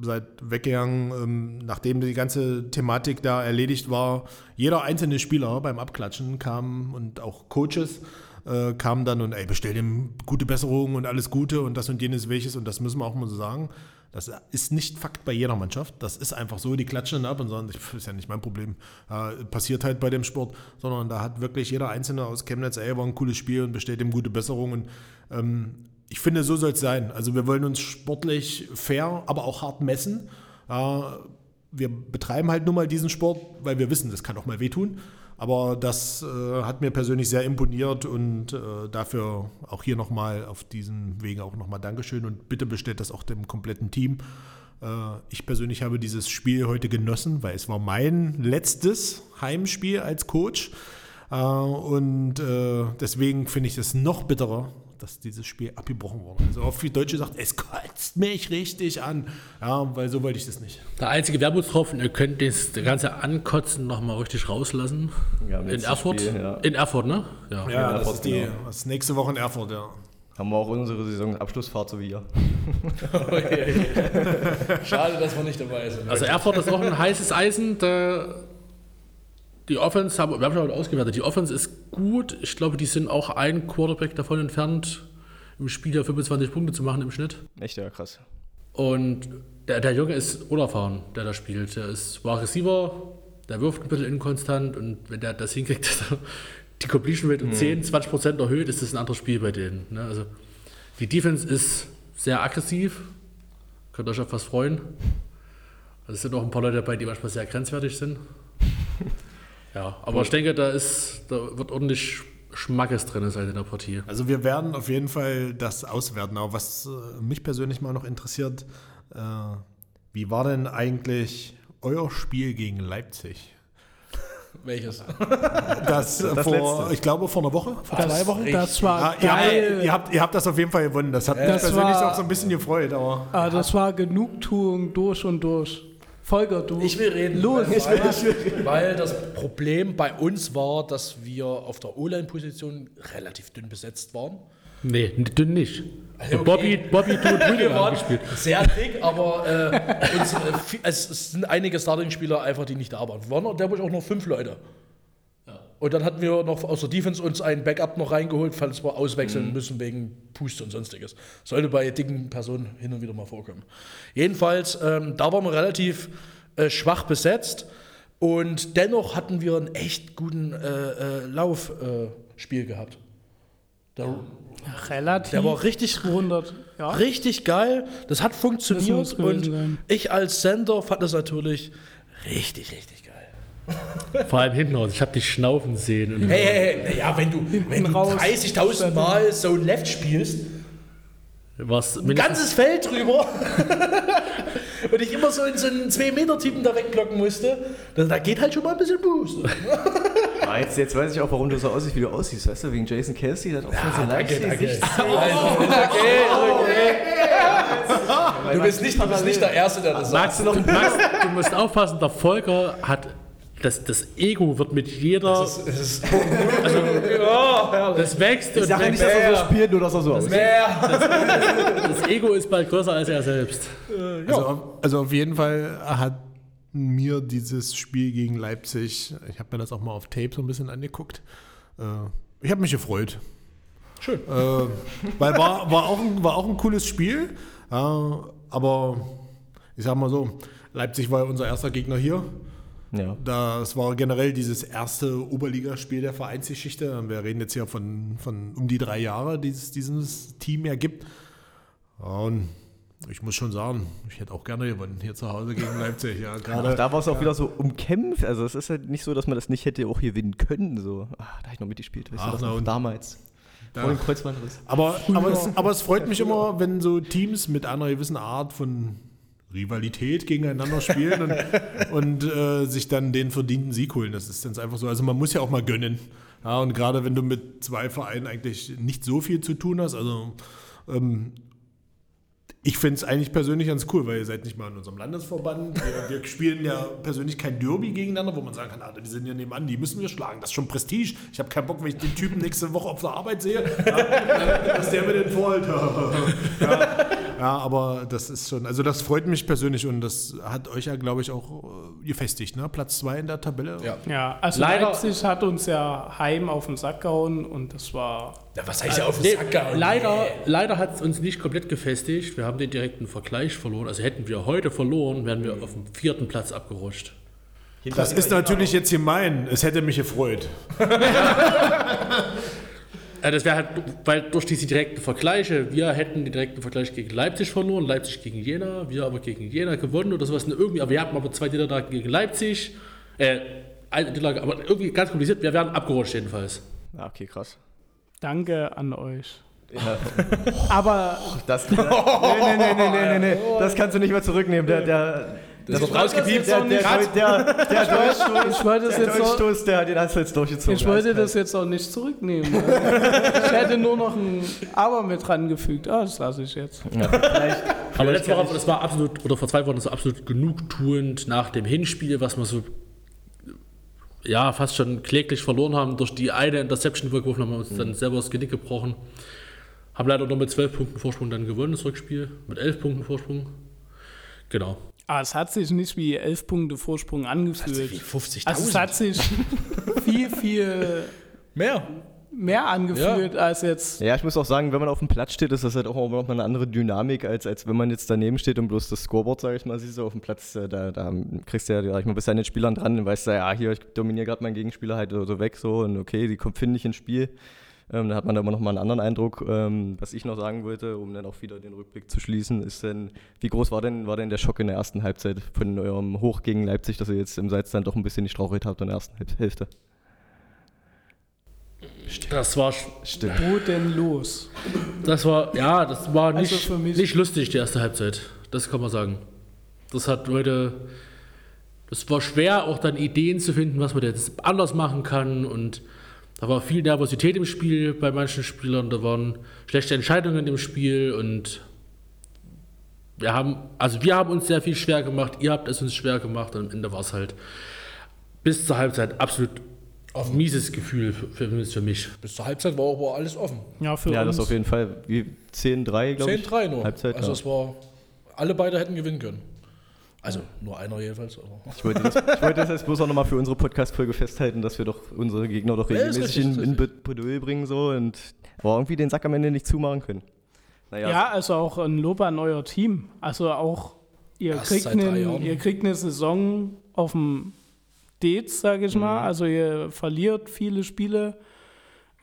seid weggegangen, ähm, nachdem die ganze Thematik da erledigt war. Jeder einzelne Spieler beim Abklatschen kam und auch Coaches äh, kamen dann und ey, bestell dem gute Besserung und alles Gute und das und jenes welches und das müssen wir auch mal so sagen. Das ist nicht Fakt bei jeder Mannschaft. Das ist einfach so, die klatschen dann ab und sagen, das ist ja nicht mein Problem. Äh, passiert halt bei dem Sport, sondern da hat wirklich jeder Einzelne aus Chemnitz, ey, war ein cooles Spiel und bestellt ihm gute Besserung. Und ähm, ich finde, so soll es sein. Also wir wollen uns sportlich fair, aber auch hart messen. Wir betreiben halt nun mal diesen Sport, weil wir wissen, das kann auch mal wehtun. Aber das äh, hat mir persönlich sehr imponiert und äh, dafür auch hier nochmal auf diesem Wege auch nochmal Dankeschön und bitte bestellt das auch dem kompletten Team. Äh, ich persönlich habe dieses Spiel heute genossen, weil es war mein letztes Heimspiel als Coach. Äh, und äh, deswegen finde ich es noch bitterer, dass dieses Spiel abgebrochen wurde. Also auf wie Deutsche sagt, es kotzt mich richtig an. Ja, weil so wollte ich das nicht. Der einzige Wermutstropfen, ihr könnt das ganze Ankotzen nochmal richtig rauslassen. Ja, in Erfurt? Spiel, ja. In Erfurt, ne? Ja. Ja, das Erfurt, ist die genau. das ist nächste Woche in Erfurt, ja. haben wir auch unsere Saisonabschlussfahrt so wie ihr. Schade, dass wir nicht dabei sind. Also Erfurt ist auch ein heißes Eisen. Da die Offense, haben, wir haben schon ausgewertet, die Offense ist gut. Ich glaube, die sind auch ein Quarterback davon entfernt, im Spiel ja 25 Punkte zu machen im Schnitt. Echt, ja, krass. Und der, der Junge ist unerfahren, der da spielt. Der ist war Receiver, der wirft ein bisschen inkonstant und wenn der das hinkriegt, dass er die Completion Rate um 10, 20 Prozent erhöht, ist das ein anderes Spiel bei denen. Ne? Also die Defense ist sehr aggressiv, könnt euch auf was freuen. Also es sind auch ein paar Leute dabei, die manchmal sehr grenzwertig sind. Ja, aber ich denke, da ist, da wird ordentlich Schmackes drin sein in der Partie. Also wir werden auf jeden Fall das auswerten. Aber was äh, mich persönlich mal noch interessiert, äh, wie war denn eigentlich euer Spiel gegen Leipzig? Welches? Das, Das vor, letzte. ich glaube, vor einer Woche, vor zwei Wochen. Das war Ah, ihr, habt, geil. ihr, habt, ihr habt das auf jeden Fall gewonnen. Das hat mich Das persönlich war- auch so ein bisschen gefreut. Aber Ah, das war Genugtuung durch und durch. Volker, du. Ich will reden. Los, weil, ich will- weil das Problem bei uns war, dass wir auf der O-Line-Position relativ dünn besetzt waren. Nee, dünn nicht. Also, okay. Bobby, Bobby, du und Rüdiger haben waren gespielt. sehr dick, aber äh, uns, äh, es, sind einige Starting-Spieler einfach, die nicht da waren. Wir waren noch- da waren auch noch fünf Leute. Und dann hatten wir noch aus der Defense uns einen Backup noch reingeholt, falls wir auswechseln müssen wegen Pust und sonstiges. Sollte bei dicken Personen hin und wieder mal vorkommen. Jedenfalls, ähm, da waren wir relativ äh, schwach besetzt und dennoch hatten wir einen echt guten äh, äh, Laufspiel äh, Spiel gehabt. Der, Relativ. der war richtig 200. Ja. Richtig geil, das hat funktioniert Das und sein. ich als Sender fand das natürlich richtig, richtig geil. Vor allem hinten raus. Ich habe dich schnaufen sehen. Und Hey, hey, hey, ja, wenn du, wenn du raus. 30.000 Mal so Left spielst, was ein ganzes Feld drüber und ich immer so in so einen 2-Meter-Typen da wegblocken musste, da, da geht halt schon mal ein bisschen Boost. Ah, jetzt, jetzt weiß ich auch, warum du so aussiehst, wie du aussiehst. Weißt du, wegen Jason Kelsey, der hat auch schon so danke. Du bist nicht, du bist nicht der Erste, der das sagt. du, du musst aufpassen, der Volker hat. Das, das Ego wird mit jeder. Das ist, das ist Das wächst und Ich sage nicht, dass er so spielt, nur dass er so aussieht. mehr. Das Ego ist bald größer als er selbst. Also, auf- also auf jeden Fall hat mir dieses Spiel gegen Leipzig, ich habe mir das auch mal auf Tape so ein bisschen angeguckt. Äh, ich habe mich gefreut. Schön. Äh, weil war, war, auch ein, war auch ein cooles Spiel. Aber ich sag mal so, Leipzig war ja unser erster Gegner hier. Ja. Das war generell dieses erste Oberligaspiel der Vereinsgeschichte. Wir reden jetzt hier von, von um die drei Jahre, die es dieses Team ja gibt. Ja, Und ich muss schon sagen, ich hätte auch gerne gewonnen hier zu Hause gegen Leipzig. Ja, Auch gerade. da war es auch wieder so umkämpft. Also es ist halt nicht so, dass man das nicht hätte auch gewinnen können. So. Ah, da habe ich noch mitgespielt. Weißt Ach, du, das na damals. Vor dem Kreuzbandriss. Aber, aber, es, aber es freut mich immer, wenn so Teams mit einer gewissen Art von Rivalität gegeneinander spielen und, und äh, sich dann den verdienten Sieg holen. Das ist ganz einfach so. Also man muss ja auch mal gönnen. Ja, und gerade wenn du mit zwei Vereinen eigentlich nicht so viel zu tun hast, also ähm, ich finde es eigentlich persönlich ganz cool, weil ihr seid nicht mal in unserem Landesverband. Wir, wir spielen ja persönlich kein Derby gegeneinander, wo man sagen kann, ah, die sind ja nebenan, die müssen wir schlagen. Das ist schon Prestige. Ich habe keinen Bock, wenn ich den Typen nächste Woche auf der Arbeit sehe, ja, dass der mir den vorhält. ja, ja, aber das ist schon, also das freut mich persönlich und das hat euch ja, glaube ich, auch äh, gefestigt, ne? Platz zwei in der Tabelle. Ja. Ja, also Leider- Leipzig hat uns ja heim auf den Sack gehauen und das war Ja, was heißt ja auf den Sack gehauen? leider leider hat es uns nicht komplett gefestigt. Wir haben den direkten Vergleich verloren. Also hätten wir heute verloren, wären wir auf dem vierten Platz abgerutscht. Das ist natürlich jetzt gemein. Es hätte mich gefreut. Äh, das wäre halt, weil durch diese direkten Vergleiche, wir hätten den direkten Vergleich gegen Leipzig verloren, Leipzig gegen Jena, wir aber gegen Jena gewonnen oder sowas. Irgendwie, aber wir hatten aber zwei Niederlagen gegen Leipzig. Äh, eine Niederlage, aber irgendwie ganz kompliziert. Wir wären abgerutscht jedenfalls. Ah, okay, krass. Danke an euch. Ja, Aber das, nee, nee, nee, nee, nee, nee, nee. das kannst du nicht mehr zurücknehmen. Der, der, Das wird rausgepiept. der, der, der, der, der Durchstoß, ich wollte das der Durchstoß, der hat den hast du jetzt durchgezogen. ich wollte das jetzt auch nicht zurücknehmen. ich hätte nur noch ein Aber mit dran gefügt. Ah, das lasse ich jetzt. Ja, Aber letzte Woche, das war absolut, oder vor zwei Wochen, das war absolut genugtuend nach dem Hinspiel, was wir so ja, fast schon kläglich verloren haben durch die eine Interception, die wir geworfen haben, haben wir uns dann selber das Genick gebrochen. Haben leider nur mit 12 Punkten Vorsprung dann gewonnen, das Rückspiel. Mit 11 Punkten Vorsprung. Genau. Aber es hat sich nicht wie elf Punkte Vorsprung angefühlt. 50.000. Also es hat sich viel, viel mehr. mehr angefühlt als jetzt. Ja, ich muss auch sagen, wenn man auf dem Platz steht, ist das halt auch noch mal eine andere Dynamik, als, als wenn man jetzt daneben steht und bloß das Scoreboard, sage ich mal, siehst du auf dem Platz, äh, da, da kriegst du ja, sag ich mal, bist an den Spielern dran und weißt du, ja, hier, ich dominiere gerade meinen Gegenspieler halt so weg so und okay, die kommt, finde ich, ins Spiel. Ähm, da hat man da immer noch mal einen anderen Eindruck. Ähm, was ich noch sagen wollte, um dann auch wieder den Rückblick zu schließen, ist denn, wie groß war denn, war denn der Schock in der ersten Halbzeit von eurem Hoch gegen Leipzig, dass ihr jetzt im Salz dann doch ein bisschen die Strauchheit habt in der ersten Hälf- Hälfte? Das war, Stimmt. Wo denn los? das war, ja, das war nicht, Also für mich- nicht lustig, die erste Halbzeit. Das kann man sagen. Das hat heute, das war schwer, auch dann Ideen zu finden, was man jetzt anders machen kann und da war viel Nervosität im Spiel bei manchen Spielern, da waren schlechte Entscheidungen im Spiel und wir haben, also wir haben uns sehr viel schwer gemacht, ihr habt es uns schwer gemacht und am Ende war es halt bis zur Halbzeit absolut mieses Gefühl für, für, für mich. Bis zur Halbzeit war aber alles offen. Ja, für Ja, uns. das auf jeden Fall. Wie 10-3, glaube ich. 10-3 nur. Halbzeit, also ja. es war, alle beide hätten gewinnen können. Also nur einer jedenfalls. Aber. Ich wollte, das, ich wollte das jetzt bloß auch nochmal für unsere Podcast-Folge festhalten, dass wir doch unsere Gegner doch Ja, regelmäßig richtig, in, in Bedouille bringen so und aber irgendwie den Sack am Ende nicht zumachen können. Naja, Ja, also auch ein Lob an euer Team. Also auch, ihr, kriegt, einen, ihr kriegt eine Saison auf dem Dates, sage ich mal. Also ihr verliert viele Spiele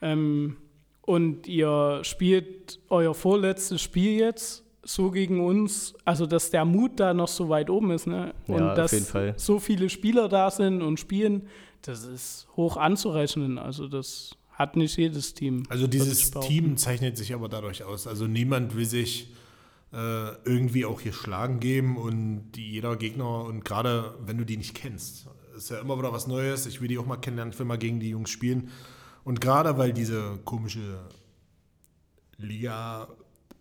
ähm, und ihr spielt euer vorletztes Spiel jetzt so gegen uns. Also dass der Mut da noch so weit oben ist. Ne? Und Ja, auf dass jeden Fall. so viele Spieler da sind und spielen, das ist hoch anzurechnen. Also das hat nicht jedes Team. Also dieses. Team zeichnet sich aber dadurch aus. Also niemand will sich äh, irgendwie auch hier schlagen geben und die, jeder Gegner und gerade wenn du die nicht kennst, ist ja immer wieder was Neues. Ich will die auch mal kennenlernen, ich will mal gegen die Jungs spielen. Und gerade weil diese komische Liga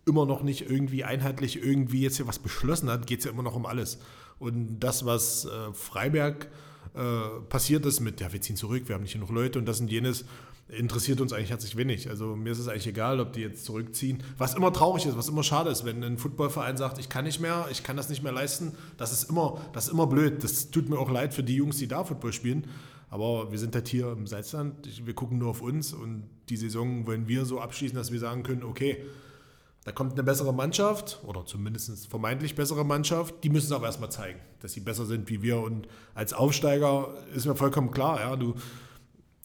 immer noch nicht irgendwie einheitlich irgendwie jetzt hier was beschlossen hat, geht es ja immer noch um alles. Und das, was äh, Freiberg äh, passiert ist mit, ja, wir ziehen zurück, wir haben nicht genug Leute und das und jenes, interessiert uns eigentlich herzlich wenig. Also mir ist es eigentlich egal, ob die jetzt zurückziehen. Was immer traurig ist, was immer schade ist, wenn ein Footballverein sagt, ich kann nicht mehr, ich kann das nicht mehr leisten, das ist immer, das ist immer blöd. Das tut mir auch leid für die Jungs, die da Football spielen. Aber wir sind halt hier im Salzland, wir gucken nur auf uns und die Saison wollen wir so abschließen, dass wir sagen können, okay, da kommt eine bessere Mannschaft oder zumindest vermeintlich bessere Mannschaft. Die müssen es aber erstmal zeigen, dass sie besser sind wie wir. Und als Aufsteiger ist mir vollkommen klar, ja, du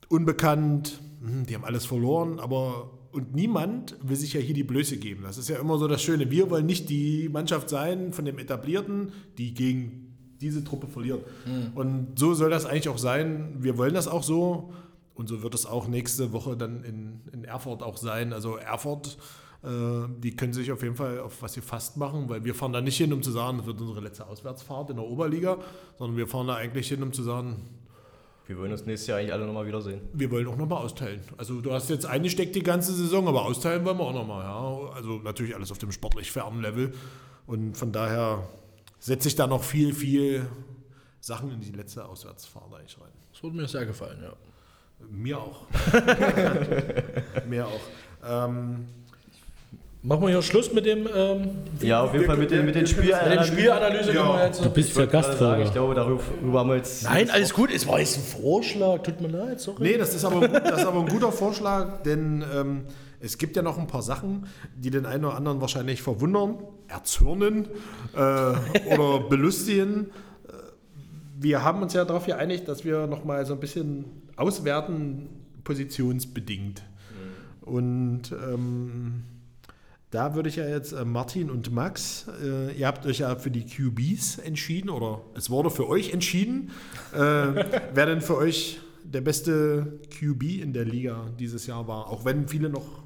unbekannt, hm, die haben alles verloren, aber und niemand will sich ja hier die Blöße geben. Das ist ja immer so das Schöne. Wir wollen nicht die Mannschaft sein von dem Etablierten, die gegen diese Truppe verliert. Mhm. Und so soll das eigentlich auch sein. Wir wollen das auch so. Und so wird es auch nächste Woche dann in, in Erfurt auch sein. Also Erfurt die können sich auf jeden Fall auf was sie fast machen, weil wir fahren da nicht hin, um zu sagen, das wird unsere letzte Auswärtsfahrt in der Oberliga, sondern wir fahren da eigentlich hin, um zu sagen, wir wollen uns nächstes Jahr eigentlich alle nochmal wiedersehen. Wir wollen auch nochmal austeilen. Also du hast jetzt eingesteckt die ganze Saison, aber austeilen wollen wir auch nochmal. Ja? Also natürlich alles auf dem sportlich fernen Level. Und von daher setze ich da noch viel, viel Sachen in die letzte Auswärtsfahrt eigentlich rein. Das würde mir sehr gefallen, ja. Mir auch. mir auch. Ähm, Machen wir hier Schluss mit dem. Ähm, ja, auf jeden Fall mit, den, mit den Spielanalyse. Spielanalyse ja. Du bist ja Gastgeber. Ich glaube, darüber haben wir jetzt. Nein, alles gut. Es war jetzt ein Vorschlag. Tut mir leid, sorry. Nee, das ist aber, das ist aber ein guter Vorschlag, denn ähm, es gibt ja noch ein paar Sachen, die den einen oder anderen wahrscheinlich verwundern, erzürnen äh, oder belustigen. Äh, wir haben uns ja darauf geeinigt, dass wir nochmal so ein bisschen auswerten, positionsbedingt. Mhm. Und. Ähm, da würde ich ja jetzt äh, Martin und Max, äh, ihr habt euch ja für die QBs entschieden oder es wurde für euch entschieden. Äh, wer denn für euch der beste QB in der Liga dieses Jahr war, auch wenn viele noch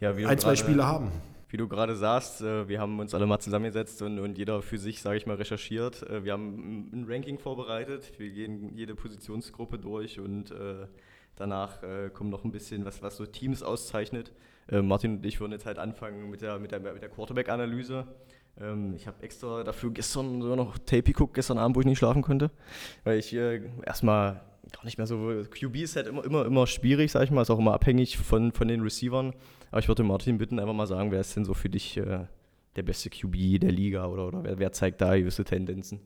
ja, ein, zwei Spiele haben. Wie du gerade sagst, äh, wir haben uns alle mal zusammengesetzt und, und jeder für sich, sage ich mal, recherchiert. Äh, wir haben ein Ranking vorbereitet. Wir gehen jede Positionsgruppe durch und äh, danach kommt noch ein bisschen was, was so Teams auszeichnet. Äh, Martin und ich würden jetzt halt anfangen mit der, mit der, mit der Quarterback-Analyse. Ähm, ich habe extra dafür gestern sogar noch Tape geguckt, gestern Abend, wo ich nicht schlafen konnte, weil ich äh, erstmal gar nicht mehr so. QB ist halt immer, immer, immer schwierig, sag ich mal, ist auch immer abhängig von, von den Receivern. Aber ich würde Martin bitten, einfach mal sagen, wer ist denn so für dich äh, der beste QB der Liga oder, oder wer, wer zeigt da gewisse Tendenzen?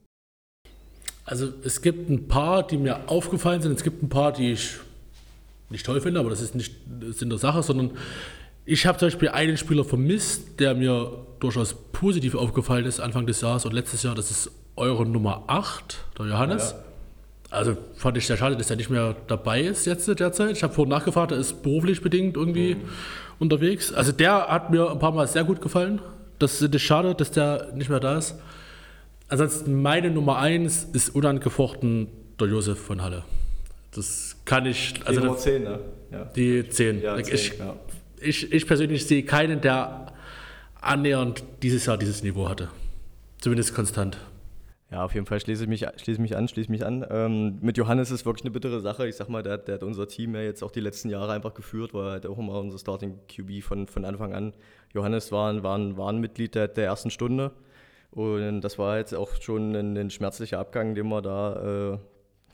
Also es gibt ein paar, die mir aufgefallen sind, es gibt ein paar, die ich nicht toll finde, aber das ist nicht Sinn der Sache, sondern ich habe zum Beispiel einen Spieler vermisst, der mir durchaus positiv aufgefallen ist Anfang des Jahres und letztes Jahr. Das ist eure Nummer 8, der Johannes. Ja. Also fand ich sehr schade, dass er nicht mehr dabei ist jetzt derzeit. Ich habe vorhin nachgefragt, er ist beruflich bedingt irgendwie mhm. unterwegs. Also der hat mir ein paar Mal sehr gut gefallen. Das ist schade, dass der nicht mehr da ist. Ansonsten meine Nummer 1 ist unangefochten der Josef von Halle. Das kann ich. Also die Nummer 10, ne? Ja. Die 10. Ja, 10 ich, ja ich, ich persönlich sehe keinen, der annähernd dieses Jahr dieses Niveau hatte. Zumindest konstant. Ja, auf jeden Fall schließe ich mich, schließe mich an, schließe mich an. Ähm, mit Johannes ist wirklich eine bittere Sache. Ich sag mal, der, der, hat unser Team ja jetzt auch die letzten Jahre einfach geführt, war halt auch immer unser Starting QB von, von Anfang an. Johannes war, war, ein, war ein Mitglied der, der ersten Stunde. Und das war jetzt auch schon ein, ein schmerzlicher Abgang, den wir da äh,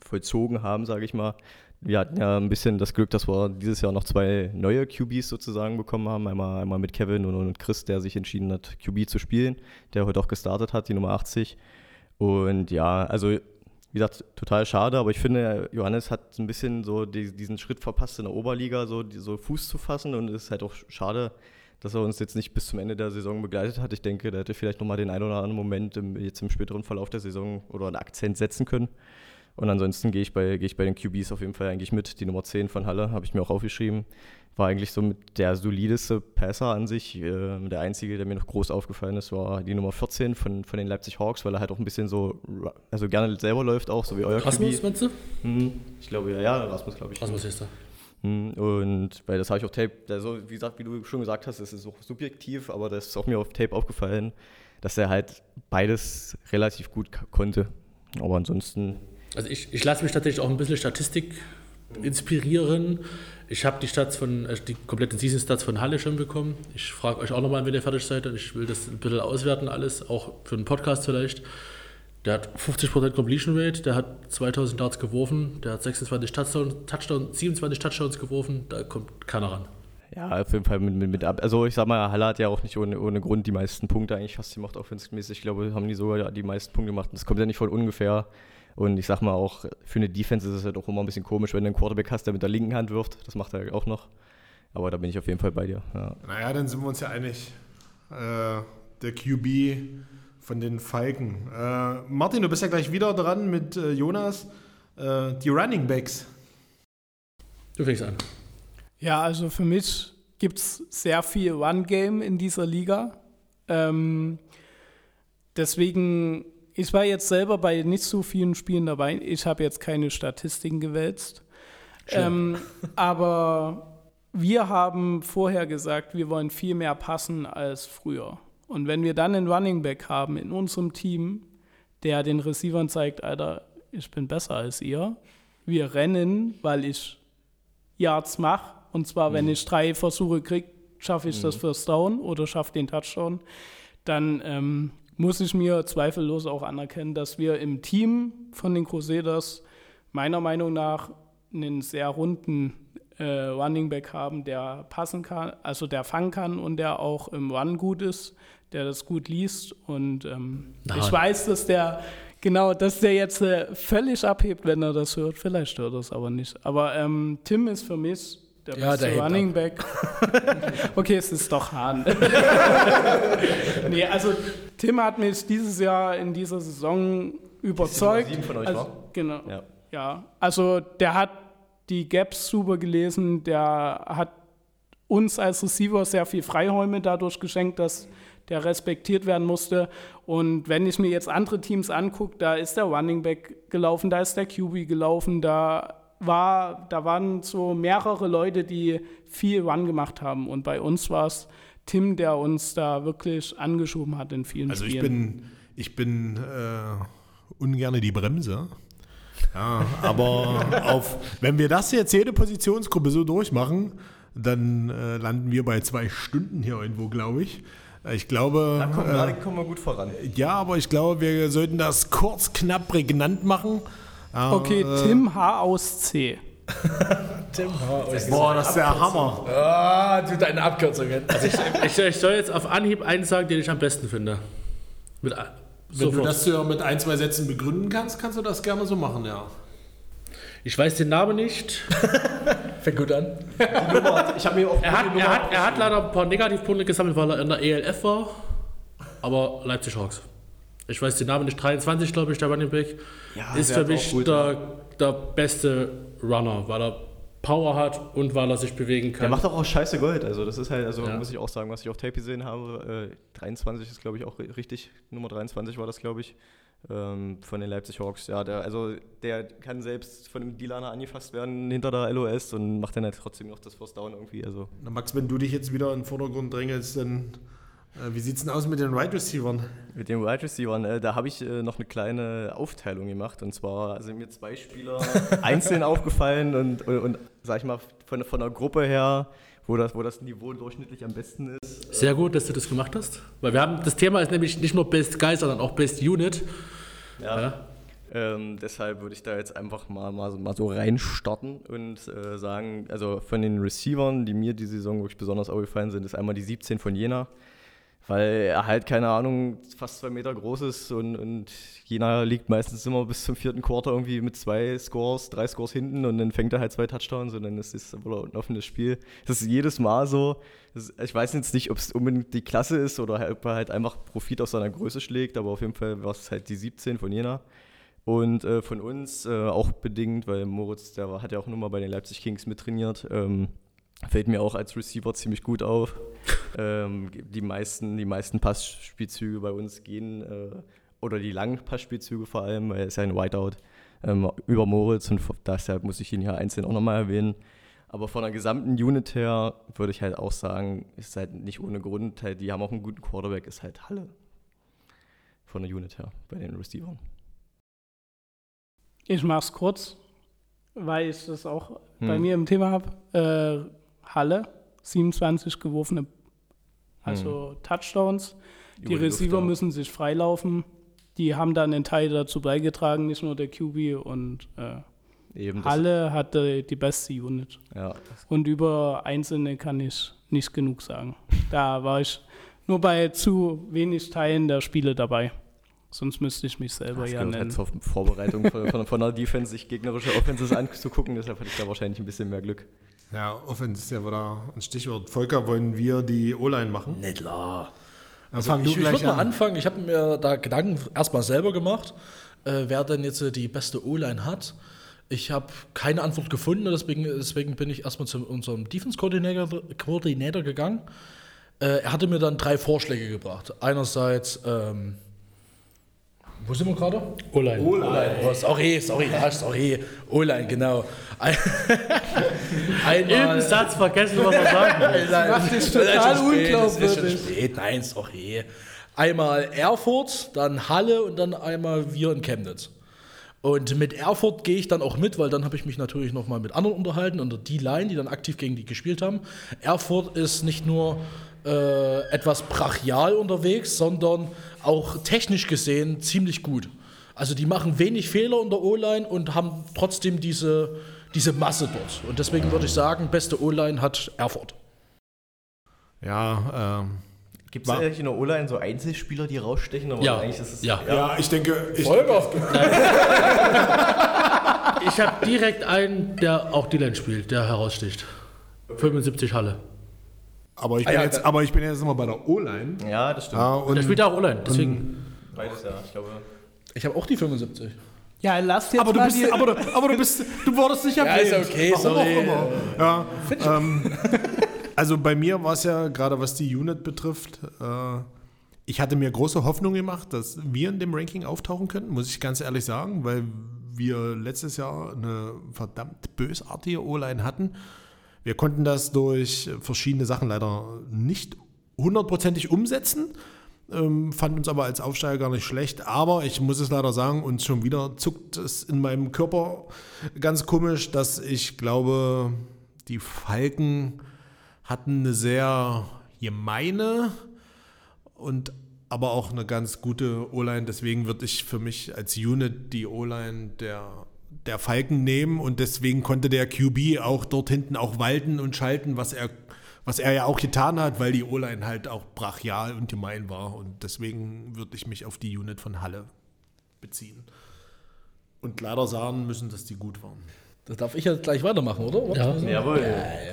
vollzogen haben, sage ich mal wir hatten ja ein bisschen das Glück, dass wir dieses Jahr noch zwei neue QBs sozusagen bekommen haben. Einmal, einmal mit Kevin und, und Chris, der sich entschieden hat, QB zu spielen, der heute auch gestartet hat, die Nummer 80. Und ja, also wie gesagt, total schade, aber ich finde, Johannes hat ein bisschen so die, diesen Schritt verpasst in der Oberliga, so, die, so Fuß zu fassen und es ist halt auch schade, dass er uns jetzt nicht bis zum Ende der Saison begleitet hat. Ich denke, der hätte vielleicht nochmal den einen oder anderen Moment im, jetzt im späteren Verlauf der Saison oder einen Akzent setzen können. Und ansonsten gehe ich, bei, gehe ich bei den QBs auf jeden Fall eigentlich mit. Die Nummer 10 von Halle habe ich mir auch aufgeschrieben. War eigentlich so mit der solideste Passer an sich. Äh, der einzige, der mir noch groß aufgefallen ist, war die Nummer 14 von, von den Leipzig Hawks, weil er halt auch ein bisschen so, also gerne selber läuft auch, so wie euer Rasmus, QB. meinst du? Hm, ich glaube, ja, ja, Rasmus, glaube ich. Rasmus ist da. Hm, und weil das habe ich auf Tape, also wie gesagt, wie du schon gesagt hast, es ist auch subjektiv, aber das ist auch mir auf Tape aufgefallen, dass er halt beides relativ gut konnte. Aber ansonsten Also ich, ich lasse mich tatsächlich auch ein bisschen Statistik inspirieren. Ich habe die Stats von, äh, die kompletten Season Stats von Halle schon bekommen. Ich frage euch auch nochmal, wenn ihr fertig seid. Und ich will das ein bisschen auswerten alles, auch für einen Podcast vielleicht. Der hat 50% Completion Rate, der hat 2000 Darts geworfen, der hat 26 Touchdowns, Touchdown, 27 Touchdowns geworfen, da kommt keiner ran. Ja, auf jeden Fall mit, mit, mit ab. Also ich sag mal, Halle hat ja auch nicht ohne, ohne Grund die meisten Punkte eigentlich fast gemacht, offensivmäßig. Ich glaube, haben die sogar die meisten Punkte gemacht. Das kommt ja nicht von ungefähr. Und ich sag mal auch, für eine Defense ist es ja doch immer ein bisschen komisch, wenn du einen Quarterback hast, der mit der linken Hand wirft. Das macht er auch noch. Aber da bin ich auf jeden Fall bei dir. Ja. Naja, dann sind wir uns ja einig. Äh, der QB von den Falken. Äh, Martin, du bist ja gleich wieder dran mit äh, Jonas. Äh, die Running Backs. Du fängst an. Ja, also für mich gibt es sehr viel One-Game in dieser Liga. Ähm, deswegen, ich war jetzt selber bei nicht so vielen Spielen dabei. Ich habe jetzt keine Statistiken gewälzt. Ähm, aber wir haben vorher gesagt, wir wollen viel mehr passen als früher. Und wenn wir dann einen Running Back haben in unserem Team, der den Receivern zeigt, Alter, ich bin besser als ihr. Wir rennen, weil ich Yards mache. Und zwar, wenn ich drei Versuche kriege, schaffe ich das First Down oder schaffe den Touchdown. Dann ähm, muss ich mir zweifellos auch anerkennen, dass wir im Team von den Crusaders meiner Meinung nach einen sehr runden äh, Running Back haben, der passen kann, also der fangen kann und der auch im Run gut ist, der das gut liest. Und ähm, ich weiß, dass der genau, dass der jetzt äh, völlig abhebt, wenn er das hört. Vielleicht hört er es aber nicht. Aber ähm, Tim ist für mich der Ja, beste der Running Back. okay, es ist doch Hahn. nee, also Tim hat mich dieses Jahr in dieser Saison überzeugt. Sieben von euch, also, wa? Genau. Ja. Ja, also der hat die Gaps super gelesen, der hat uns als Receiver sehr viel Freiräume dadurch geschenkt, dass der respektiert werden musste. Und wenn ich mir jetzt andere Teams angucke, da ist der Running Back gelaufen, da ist der QB gelaufen, da war, da waren so mehrere Leute, die viel Run gemacht haben. Und bei uns war es Tim, der uns da wirklich angeschoben hat in vielen Also ich Spielen. bin, ich bin äh, ungerne die Bremse. Ja, aber auf, wenn wir das jetzt jede Positionsgruppe so durchmachen, dann äh, landen wir bei zwei Stunden hier irgendwo, glaube ich. Äh, Ich glaube. Da kommen, äh, da kommen wir gut voran. ja, aber ich glaube, wir sollten das kurz, knapp, prägnant machen. Okay, äh, Tim H aus C. Boah, das ist der Hammer. Ah, du deine Abkürzungen. Also ich, ich, ich soll jetzt auf Anhieb einen sagen, den ich am besten finde. Mit, a- Wenn du sofort. das ja mit ein, zwei Sätzen begründen kannst, kannst du das gerne so machen, ja. Ich weiß den Namen nicht. Fängt gut an. Ich habe mir auch Er hat, er, hat, er hat leider ein paar Negativpunkte gesammelt, weil er in der ELF war. Aber Leipzig Hawks. Ich weiß den Namen nicht. 23, glaube ich, der Running Back. Ja, ist für mich der, der beste Runner, weil er Power hat und weil er sich bewegen Der kann. macht auch, auch scheiße Gold. Also das ist halt, also Ja. muss ich auch sagen, was ich auf Tape gesehen habe. Äh, 23 ist, glaube ich, auch ri- richtig. Nummer 23 war das, glaube ich. Ähm, von den Leipzig Hawks. Ja, der, also der kann selbst von einem D-Liner angefasst werden hinter der LOS und macht dann halt trotzdem noch das First Down irgendwie. Also Na, Max, wenn du dich jetzt wieder in den Vordergrund drängelst, dann wie sieht's denn aus mit den Wide Receivern? Mit den Wide Receivers, äh, da habe ich äh, noch eine kleine Aufteilung gemacht. Und zwar sind mir zwei Spieler einzeln aufgefallen und, und, und, sag ich mal, von, von der Gruppe her, wo das, wo das Niveau durchschnittlich am besten ist. Sehr gut, dass du das gemacht hast. Weil wir haben, das Thema ist nämlich nicht nur Best Guy, sondern auch Best Unit. Ja. Ja. Ähm, deshalb würde ich da jetzt einfach mal, mal, so, mal so reinstarten und äh, sagen, also von den Receivern, die mir die Saison wirklich besonders aufgefallen sind, ist einmal die 17 von Jena. Weil er halt, keine Ahnung, fast zwei Meter groß ist und, und Jena liegt meistens immer bis zum vierten Quarter irgendwie mit zwei Scores, drei Scores hinten und dann fängt er halt zwei Touchdowns und dann ist es wohl ein offenes Spiel. Das ist jedes Mal so. Ich weiß jetzt nicht, ob es unbedingt die Klasse ist oder halt, ob er halt einfach Profit aus seiner Größe schlägt, aber auf jeden Fall war es halt die 17 von Jena. Und äh, von uns äh, auch bedingt, weil Moritz, der war, hat ja auch nur mal bei den Leipzig Kings mittrainiert, ähm, fällt mir auch als Receiver ziemlich gut auf. ähm, die, meisten, die meisten Passspielzüge bei uns gehen, äh, oder die langen Passspielzüge vor allem, weil er ist ja ein Whiteout, ähm, über Moritz und deshalb muss ich ihn hier einzeln auch nochmal erwähnen. Aber von der gesamten Unit her würde ich halt auch sagen, ist halt nicht ohne Grund, halt, die haben auch einen guten Quarterback, ist halt Halle. Von der Unit her, bei den Receivern. Ich mach's kurz, weil ich das auch Hm. bei mir im Thema habe. Äh, Halle, 27 geworfene, also Touchdowns. Die Hm. Über die Luft, Receiver ja. müssen sich freilaufen. Die haben dann einen Teil dazu beigetragen, nicht nur der QB und äh, Eben Halle hatte die beste Unit. ja. Und über einzelne kann ich nicht genug sagen. Da war ich nur bei zu wenig Teilen der Spiele dabei. Sonst müsste ich mich selber Das ja gehört nennen. halt zur Vorbereitung von, von, von der Defense, sich gegnerische Offenses anzugucken. Deshalb hatte ich da wahrscheinlich ein bisschen mehr Glück. Ja, Offense ist ja wieder ein Stichwort. Volker, wollen wir die O-Line machen? Nicht klar. Dann fang Ich, ich würde mal an. anfangen. Ich habe mir da Gedanken erstmal selber gemacht, äh, wer denn jetzt äh, die beste O-Line hat. Ich habe keine Antwort gefunden, deswegen, deswegen bin ich erstmal zu unserem Defense-Koordinator Koordinator gegangen. Äh, er hatte mir dann drei Vorschläge gebracht. Einerseits, ähm, wo sind wir gerade? O-Line. O-Line. Oh, sorry, sorry, ja, sorry. O-Line, genau. Ein- Einmal. Im Satz vergessen, was er sagen will. Nein, macht dich es ist total schon spät, es ist schon unglaubwürdig. spät. Nein, sorry. Einmal Erfurt, dann Halle und dann einmal wir in Chemnitz. Und mit Erfurt gehe ich dann auch mit, weil dann habe ich mich natürlich noch mal mit anderen unterhalten und die Line, die dann aktiv gegen die gespielt haben. Erfurt ist nicht nur äh, etwas brachial unterwegs, sondern auch technisch gesehen ziemlich gut. Also die machen wenig Fehler in der O-Line und haben trotzdem diese, diese Masse dort. Und deswegen würde ich sagen, beste O-Line hat Erfurt. Ja, ähm, Gibt es eigentlich in der O-Line so Einzelspieler, die rausstechen? Aber Ja. eigentlich ist es, Ja. ja. ich denke, ich, Volker. Ich habe direkt einen, der auch die Line spielt, der heraussticht. 75 Halle. Aber, ich bin Ah, ja, jetzt, aber ich bin jetzt immer bei der O-Line. Ja, das stimmt. Ja, Der und, spielt auch O-Line, deswegen. Beides, ja. Ich glaube, Ich habe auch die 75. Ja, lasst jetzt aber, du mal bist, die, aber, du, aber du bist, du wurdest nicht Ja, erwähnt. ist okay, Warum sorry. Auch immer. Ja, ähm, also bei mir war es ja gerade, was die Unit betrifft, äh, ich hatte mir große Hoffnung gemacht, dass wir in dem Ranking auftauchen könnten, muss ich ganz ehrlich sagen, weil wir letztes Jahr eine verdammt bösartige O-Line hatten. Wir konnten das durch verschiedene Sachen leider nicht hundertprozentig umsetzen, ähm, fand uns aber als Aufsteiger gar nicht schlecht. Aber ich muss es leider sagen, und schon wieder zuckt es in meinem Körper ganz komisch, dass ich glaube, die Falken hatten eine sehr gemeine und aber auch eine ganz gute O-Line. Deswegen würde ich für mich als Unit die O-Line der, der Falken nehmen und deswegen konnte der QB auch dort hinten auch walten und schalten, was er, was er ja auch getan hat, weil die O-Line halt auch brachial und gemein war. Und deswegen würde ich mich auf die Unit von Halle beziehen. Und leider sagen müssen, dass die gut waren. Das darf ich jetzt gleich weitermachen, oder? Ja. Jawohl.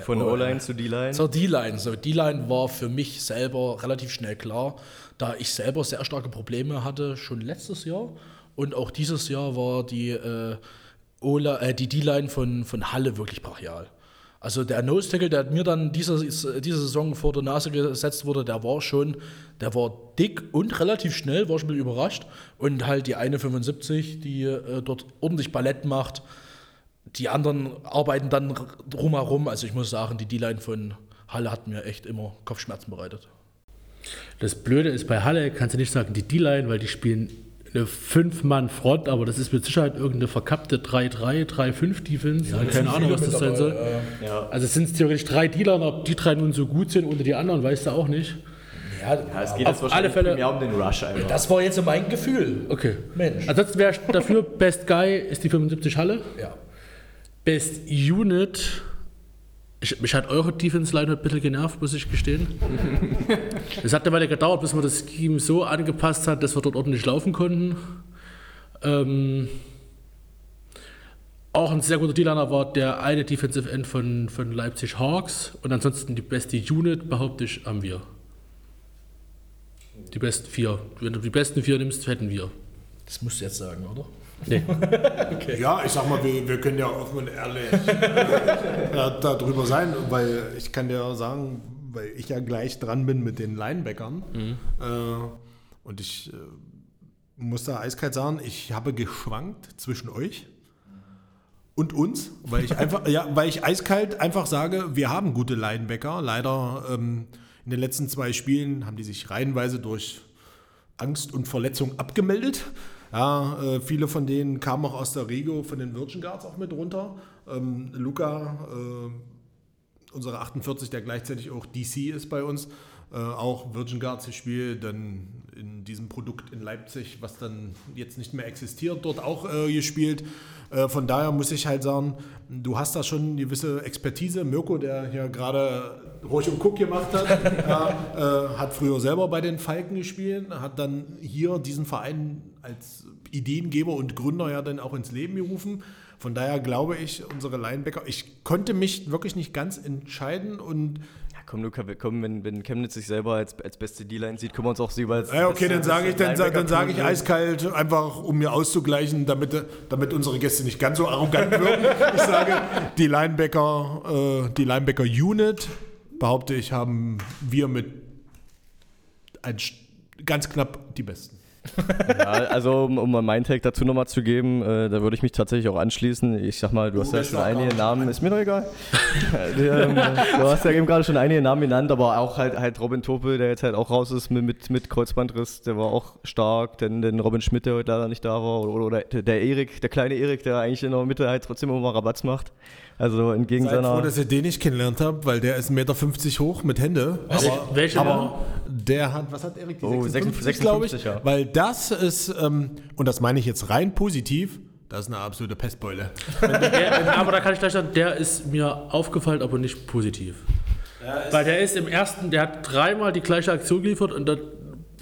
Von der O-Line zu D-Line. Zur D-Line. So, D-Line war für mich selber relativ schnell klar, da ich selber sehr starke Probleme hatte, schon letztes Jahr. Und auch dieses Jahr war die, äh, äh, die D-Line von, von Halle wirklich brachial. Also der Nose Tackle, der mir dann diese, diese Saison vor der Nase gesetzt wurde, der war schon, der war dick und relativ schnell, war schon ein bisschen überrascht. Und halt die eine 75, die äh, dort ordentlich Ballett macht. Die anderen arbeiten dann drumherum. Also ich muss sagen, die D-Line von Halle hat mir echt immer Kopfschmerzen bereitet. Das Blöde ist, bei Halle kannst du nicht sagen, die D-Line, weil die spielen eine 5-Mann-Front, aber das ist mit Sicherheit irgendeine verkappte 3-3, 3-5-Defense. Ja, keine Ahnung, was das sein soll. Ja. Also es sind theoretisch drei Dealer, und ob die drei nun so gut sind oder die anderen, weißt du auch nicht. Ja, Ja, es geht jetzt wahrscheinlich alle Fälle- primär um den Rush einfach. das war jetzt mein Gefühl. Okay. Mensch. Ansonsten wäre ich dafür, Best Guy ist die 75 Halle. Ja. Best Unit. Ich, mich hat eure Defense Line ein bisschen genervt, muss ich gestehen. es hat eine Weile gedauert, bis man das Scheme so angepasst hat, dass wir dort ordentlich laufen konnten. Ähm, auch ein sehr guter D-Liner war der eine Defensive End von, von Leipzig Hawks und ansonsten die beste Unit, behaupte ich, haben wir. Die besten vier. Wenn du die besten vier nimmst, hätten wir. Das musst du jetzt sagen, oder? Nee. Ja, ich sag mal, wir, wir können ja offen und ehrlich ja, darüber sein, weil ich kann dir sagen, weil ich ja gleich dran bin mit den Linebackern. Äh, und ich äh, muss da eiskalt sagen, ich habe geschwankt zwischen euch und uns, weil ich einfach, ja, weil ich eiskalt einfach sage, wir haben gute Linebacker. Leider ähm, in den letzten zwei Spielen haben die sich reihenweise durch Angst und Verletzung abgemeldet. Ja, äh, viele von denen kamen auch aus der Regio von den Virgin Guards auch mit runter. Ähm, Luca, äh, unsere 48, der gleichzeitig auch DC ist bei uns, äh, auch Virgin Guards gespielt, dann in diesem Produkt in Leipzig, was dann jetzt nicht mehr existiert, dort auch äh, gespielt. Äh, von daher muss ich halt sagen, du hast da schon eine gewisse Expertise. Mirko, der hier gerade Ruhig und Guck gemacht hat, ja, äh, hat früher selber bei den Falken gespielt, hat dann hier diesen Verein als Ideengeber und Gründer ja dann auch ins Leben gerufen. Von daher glaube ich, unsere Linebacker, ich konnte mich wirklich nicht ganz entscheiden und Komm, Luca, komm, wenn, wenn Chemnitz sich selber als, als beste D-Line sieht, können wir uns auch sie als. Ja, okay, dann sage ich, dann, dann sage ich eiskalt, einfach um mir auszugleichen, damit, damit unsere Gäste nicht ganz so arrogant wirken. ich sage, die Linebacker, äh, die Linebacker Unit, behaupte ich, haben wir mit ein, ganz knapp die besten. Ja, also um, um meinen Take dazu nochmal zu geben, äh, da würde ich mich tatsächlich auch anschließen. Ich sag mal, du hast ja schon einige Namen, ist mir doch egal. Ähm, du hast ja eben gerade schon einige Namen genannt, aber auch halt, halt Robin Topel, der jetzt halt auch raus ist mit, mit, mit Kreuzbandriss, der war auch stark. Denn, denn Robin Schmidt, der heute leider nicht da war, oder, oder der Erik, der kleine Erik, der eigentlich in der Mitte halt trotzdem immer mal Rabatz macht. Also entgegen Seid seiner. froh, dass ihr den nicht kennengelernt habt, weil der ist 1,50 Meter hoch mit Hände. Aber, Welche aber der hat, was hat Erik? Die Oh, 56, glaube ich. ja. Weil das ist, ähm, und das meine ich jetzt rein positiv, das ist eine absolute Pestbeule. Der, aber da kann ich gleich sagen, der ist mir aufgefallen, aber nicht positiv. Weil der ist im ersten, der hat dreimal die gleiche Aktion geliefert und das,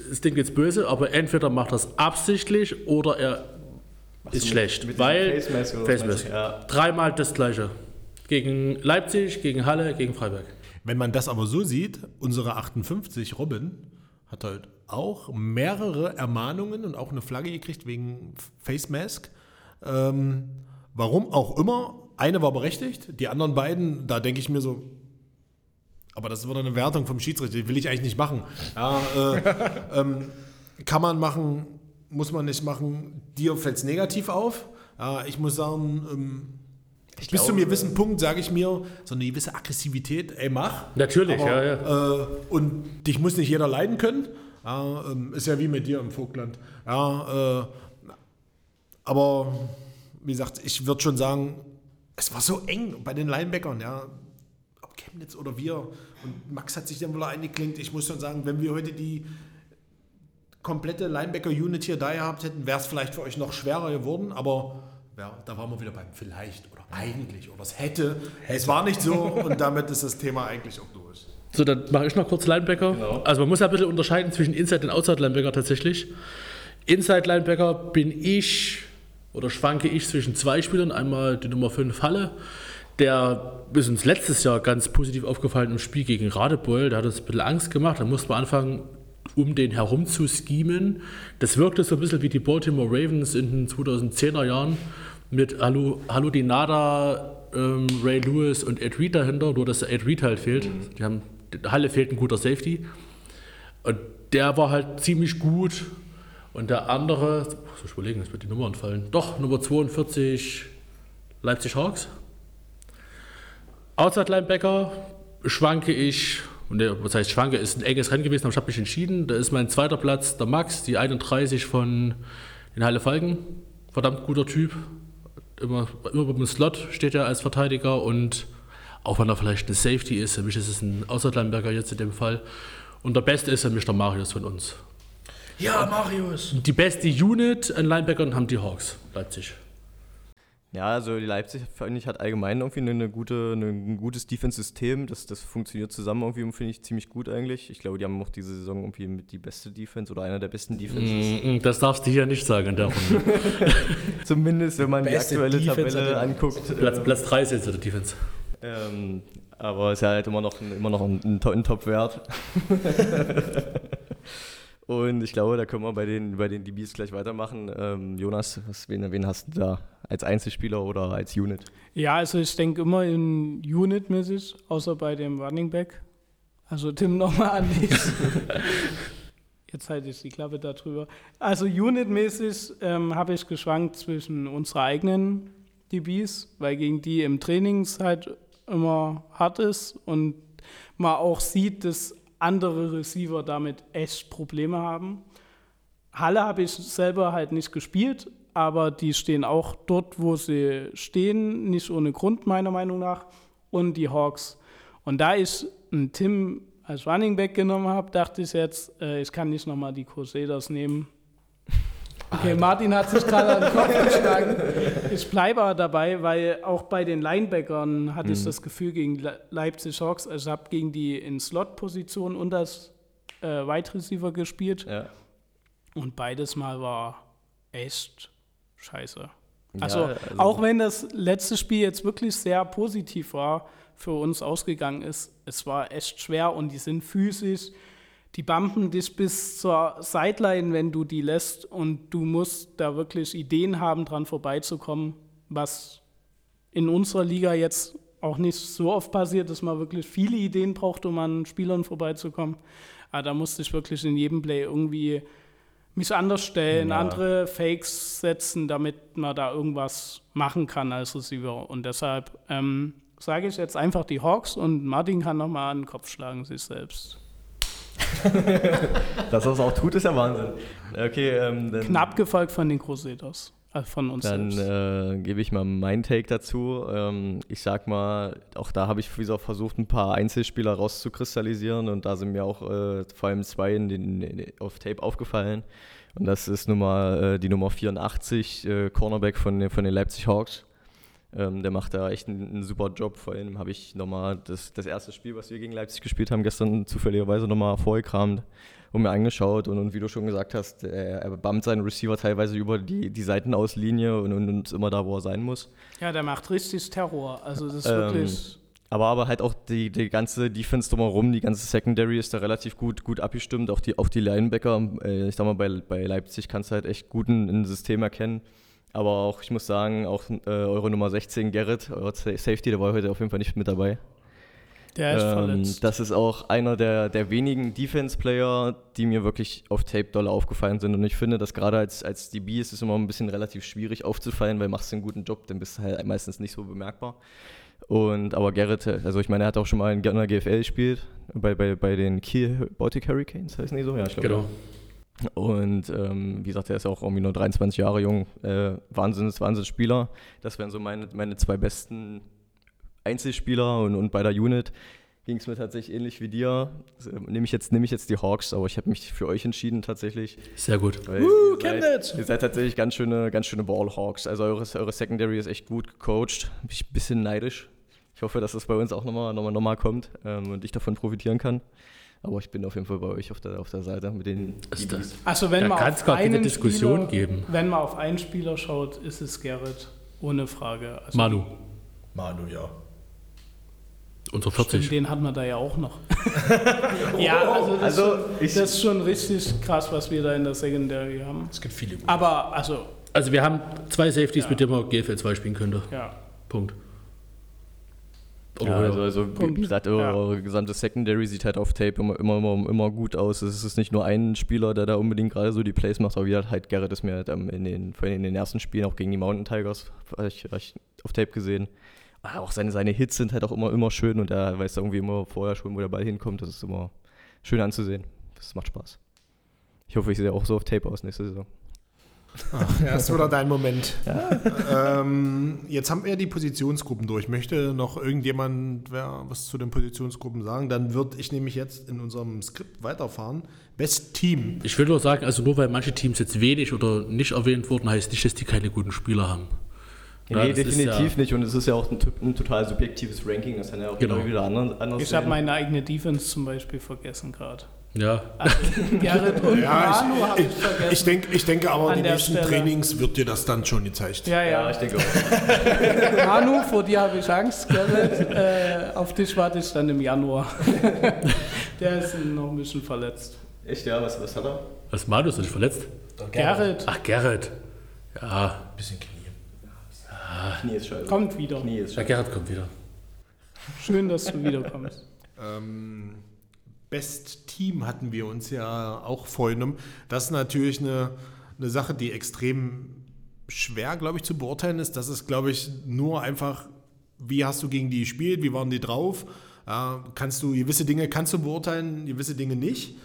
das Ding jetzt böse, aber entweder macht er es absichtlich oder er ist schlecht. mit weil Face? Ja. Dreimal das gleiche. Gegen Leipzig, gegen Halle, gegen Freiburg. Wenn man das aber so sieht, unsere 58, Robin, hat halt auch mehrere Ermahnungen und auch eine Flagge gekriegt wegen Face Mask. Ähm, warum auch immer. Eine war berechtigt, die anderen beiden, da denke ich mir so, aber das wird eine Wertung vom Schiedsrichter, die will ich eigentlich nicht machen. Ja, äh, ähm, kann man machen, muss man nicht machen. Dir fällt es negativ auf. Ja, ich muss sagen, ähm, bis zu einem gewissen Punkt sage ich mir, so eine gewisse Aggressivität, ey, mach. Natürlich, Aber, ja, ja. Äh, und dich muss nicht jeder leiden können. Ja, ähm, ist ja wie mit dir im Vogtland. Ja, äh, aber wie gesagt, ich würde schon sagen, es war so eng bei den Linebackern, ja. Ob Chemnitz oder wir. Und Max hat sich dann wohl eingeklinkt. Ich muss schon sagen, wenn wir heute die komplette Linebacker-Unit hier da gehabt hätten, wäre es vielleicht für euch noch schwerer geworden, aber ja, da waren wir wieder beim vielleicht oder eigentlich oder es hätte. Es war nicht so und damit ist das Thema eigentlich auch durch. So, dann mache ich noch kurz Linebacker. Genau. Also man muss ja ein bisschen unterscheiden zwischen Inside und Outside Linebacker tatsächlich. Inside Linebacker bin ich oder schwanke ich zwischen zwei Spielern. Einmal die Nummer 5 Halle. Der ist uns letztes Jahr ganz positiv aufgefallen im Spiel gegen Radebeul. Der hat uns ein bisschen Angst gemacht. Da musste man anfangen, um den herum zu schemen. Das wirkte so ein bisschen wie die Baltimore Ravens in den 2010er Jahren mit Hallo, Hallo die Nada, ähm, Ray Lewis und Ed Reed dahinter, nur dass der Ed Reed halt fehlt. Die haben, Halle fehlt ein guter Safety. Und der war halt ziemlich gut. Und der andere, muss ich überlegen, jetzt wird die Nummer entfallen. Doch, Nummer 42, Leipzig Hawks. Outside Linebacker schwanke ich, und der, was heißt schwanke, ist ein enges Rennen gewesen, aber ich habe mich entschieden. Da ist mein zweiter Platz der Max, die 31 von den Halle Falken. Verdammt guter Typ. Immer, immer beim Slot steht er als Verteidiger und auch wenn er vielleicht ein Safety ist, für mich ist es ein Linebacker jetzt in dem Fall. Und der Beste ist für mich der Marius von uns. Ja, Marius. Die beste Unit an Linebackern haben die Hawks, Leipzig. Ja, also die Leipzig, finde ich, hat allgemein irgendwie eine, gute, eine, ein gutes Defense-System. Das, das funktioniert zusammen irgendwie, finde ich, ziemlich gut eigentlich. Ich glaube, die haben auch diese Saison irgendwie mit die beste Defense oder einer der besten Defenses. Mm, Das darfst du hier nicht sagen in der Runde. Zumindest, wenn man die Beste aktuelle Defense Tabelle anguckt. Platz, Platz 3 ist jetzt der Defense. Ähm, aber ist ja halt immer noch ein, immer noch ein, ein, To- ein Top-Wert. Und ich glaube, da können wir bei den, bei den DBs gleich weitermachen. Ähm, Jonas, was, wen, wen hast du da? Als Einzelspieler oder als Unit? Ja, also ich denke immer in Unit-mäßig, außer bei dem Running Back. Also Tim nochmal an dich. Jetzt halte ich die Klappe darüber. Also Unit-mäßig ähm, habe ich geschwankt zwischen unserer eigenen DBs, weil gegen die im Training es halt immer hart ist und man auch sieht, dass andere Receiver damit echt Probleme haben. Halle habe ich selber halt nicht gespielt, aber die stehen auch dort, wo sie stehen, nicht ohne Grund meiner Meinung nach. Und die Hawks. Und da ich einen Tim als Running Back genommen habe, dachte ich jetzt, äh, ich kann nicht nochmal die Crusaders nehmen. Okay, Martin hat sich gerade an den Kopf geschlagen. Ich bleibe aber dabei, weil auch bei den Linebackern hatte ich das Gefühl gegen Le Leipzig Hawks, also ich habe gegen die in Slot-Position und das äh, Wide Receiver gespielt Ja. und beides Mal war echt scheiße. Ja, Also, also- auch wenn das letzte Spiel jetzt wirklich sehr positiv war, für uns ausgegangen ist, es war echt schwer und die sind physisch, die bumpen dich bis zur Sideline, wenn du die lässt und du musst da wirklich Ideen haben, dran vorbeizukommen, was in unserer Liga jetzt auch nicht so oft passiert, dass man wirklich viele Ideen braucht, um an Spielern vorbeizukommen. Aber da musste ich wirklich in jedem Play irgendwie mich anders stellen, Ja. andere Fakes setzen, damit man da irgendwas machen kann als Receiver. Und deshalb ähm, sage ich jetzt einfach die Hawks und Martin kann nochmal an den Kopf schlagen, sich selbst. Dass er es auch tut, ist ja Wahnsinn. Okay, ähm, Knapp gefolgt von den Crusaders, äh, von uns dann selbst. äh, gebe ich mal meinen Take dazu. Ähm, ich sag mal, auch da habe ich wie gesagt, versucht, ein paar Einzelspieler rauszukristallisieren und da sind mir auch äh, vor allem zwei in den, in, auf Tape aufgefallen. Und das ist Nummer, äh, die Nummer 84, äh, Cornerback von, von den Leipzig Hawks. Ähm, der macht da echt einen, einen super Job. Vor allem habe ich nochmal das, das erste Spiel, was wir gegen Leipzig gespielt haben, gestern zufälligerweise nochmal vorgekramt und mir angeschaut. Und, und wie du schon gesagt hast, er, er bammt seinen Receiver teilweise über die, die Seitenauslinie und, und, und immer da, wo er sein muss. ja, der macht richtig Terror. Also das ist Ähm, wirklich. Aber, aber halt auch die, die ganze Defense drumherum, die ganze Secondary ist da relativ gut, gut abgestimmt. Auch die, auch die Linebacker, äh, ich sag mal, bei, bei Leipzig kannst du halt echt gut ein, ein System erkennen. Aber auch, ich muss sagen, auch äh, eure Nummer 16, Garrett, euer Sa- Safety, der war heute auf jeden Fall nicht mit dabei. Der ist Ähm, verletzt. das ist auch einer der, der wenigen Defense-Player, die mir wirklich auf Tape doll aufgefallen sind. Und ich finde, dass gerade als, als DB ist es immer ein bisschen relativ schwierig aufzufallen, weil machst du einen guten Job, dann bist du halt meistens nicht so bemerkbar. Und aber Garrett, also ich meine, er hat auch schon mal in der GFL gespielt, bei, bei, bei den Kiel Baltic Hurricanes, heißen die so? Ja, ich glaube. Genau. Und ähm, wie gesagt, er ist auch irgendwie nur 23 Jahre jung. Äh, Wahnsinns, Wahnsinnsspieler. Das wären so meine, meine zwei besten Einzelspieler. Und, und bei der Unit ging es mir tatsächlich ähnlich wie dir. Also, Nehme ich, jetzt, nehme ich jetzt die Hawks, aber ich habe mich für euch entschieden tatsächlich. Sehr gut. Weil Uh, ihr, seid, Chemnitz! ihr seid tatsächlich ganz schöne, ganz schöne Ballhawks. Also eure, eure Secondary ist echt gut gecoacht. Bin ich ein bisschen neidisch. Ich hoffe, dass das bei uns auch nochmal noch mal, noch mal kommt ähm, und ich davon profitieren kann. Aber ich bin auf jeden Fall bei euch auf der, auf der Seite mit den Ist das- Also wenn Da man kann's auf gar keine einen Diskussion Spieler, geben. Wenn man auf einen Spieler schaut, ist es Garrett. Ohne Frage. Also Manu, Manu, ja. unser Stimmt, 40. den hatten wir da ja auch noch. ja, also, das, Also, ist schon, ich- das ist schon richtig krass, was wir da in der Secondary haben. Es gibt viele gute. Aber, also, Also wir haben zwei Safeties, mit denen man GFL 2 spielen könnte. ja. Punkt. Ja, Oder also, also wie gesagt, eure, Ja. eure gesamte Secondary sieht halt auf Tape immer, immer, immer, immer gut aus. Es ist nicht nur ein Spieler, der da unbedingt gerade so die Plays macht, aber wie gesagt, halt Garrett ist mir halt ähm, in den, vor allem in den ersten Spielen auch gegen die Mountain Tigers hab ich, hab ich auf Tape gesehen. Aber auch seine, seine Hits sind halt auch immer, immer schön und er weiß irgendwie immer vorher schon, wo der Ball hinkommt. Das ist immer schön anzusehen. Das macht Spaß. Ich hoffe, ich sehe auch so auf Tape aus nächste Saison. Ja, ist wieder dein Moment. ähm, jetzt haben wir die Positionsgruppen durch. Möchte noch irgendjemand wer was zu den Positionsgruppen sagen? Dann würde ich nämlich jetzt in unserem Skript weiterfahren. Best Team. Ich will nur sagen, also nur weil manche Teams jetzt wenig oder nicht erwähnt wurden, heißt nicht, dass die keine guten Spieler haben. Ja, nee, das definitiv ja- nicht. Und es ist ja auch ein, ein total subjektives Ranking. Das kann ja auch Genau. immer wieder anders, anders Ich habe meine eigene Defense zum Beispiel vergessen gerade. Ja, Also, Garrett und Ja, Manu habe ich Ich, vergessen. denk, ich denke aber, die nächsten Stelle. Trainings wird dir das dann schon gezeigt. ja, Ja, ja. ich denke auch. Manu, vor dir habe ich Angst, Garrett. Äh, auf dich warte ich dann im Januar. Der ist noch ein bisschen verletzt. Echt, ja, was, was hat er? was Manu ist nicht verletzt? Garrett Ach, Gerrit. Ja, Bisschen Knie. Knie ist scheiße. kommt wieder. Knie ist scheiße. Gerrit kommt wieder. Schön, dass du wiederkommst. Ähm, Best Team hatten wir uns ja auch vorgenommen. Das ist natürlich eine, eine Sache, die extrem schwer, glaube ich, zu beurteilen ist. Das ist, glaube ich, nur einfach, wie hast du gegen die gespielt, wie waren die drauf? Ja, kannst du gewisse Dinge kannst du beurteilen, gewisse Dinge nicht.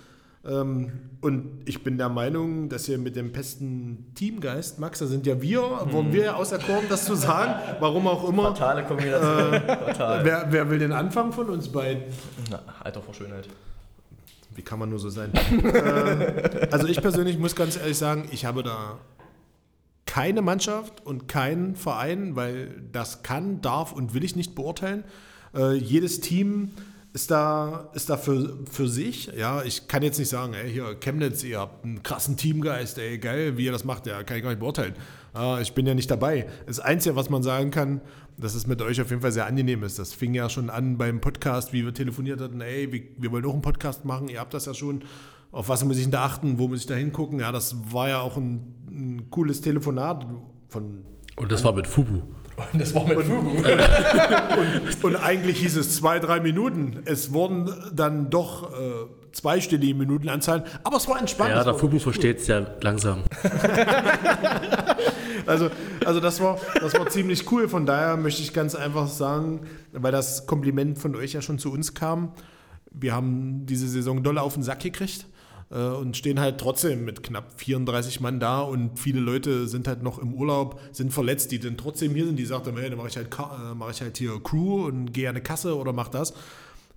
Ähm, und ich bin der Meinung, dass wir mit dem besten Teamgeist, Max, da sind ja wir, wurden wir ja auserkoren, das zu sagen, warum auch immer. Fatale Kombination. Fatal. Wer, wer will den Anfang von uns beiden? Na, Alter vor Schönheit. Wie kann man nur so sein? äh, also ich persönlich muss ganz ehrlich sagen, ich habe da keine Mannschaft und keinen Verein, weil das kann, darf und will ich nicht beurteilen. Äh, jedes Team ist da, ist da für, für sich. Ja, ich kann jetzt nicht sagen, ey, hier Chemnitz, ihr habt einen krassen Teamgeist, ey, geil, wie ihr das macht, ja, kann ich gar nicht beurteilen. Äh, ich bin ja nicht dabei. Das Einzige, was man sagen kann, dass es mit euch auf jeden Fall sehr angenehm ist. Das fing ja schon an beim Podcast, wie wir telefoniert hatten, ey, wir, wir wollen auch einen Podcast machen, ihr habt das ja schon. Auf was muss ich denn da achten? Wo muss ich da hingucken? Ja, das war ja auch ein, ein cooles Telefonat von Und das war mit Fubu. Und das war mit Fugu. Und eigentlich hieß es zwei, drei Minuten. Es wurden dann doch äh, zweistellige Minutenanzahlen, aber es war entspannt. Ja, der Fubu versteht es ja langsam. Also, also das, war, das war ziemlich cool. Von daher möchte ich ganz einfach sagen, weil das Kompliment von euch ja schon zu uns kam, wir haben diese Saison doll auf den Sack gekriegt äh, und stehen halt trotzdem mit knapp 34 Mann da und viele Leute sind halt noch im Urlaub, sind verletzt, die dann trotzdem hier sind, die sagten, hey, dann mache ich, halt, äh, mach ich halt hier Crew und gehe an eine Kasse oder mach das.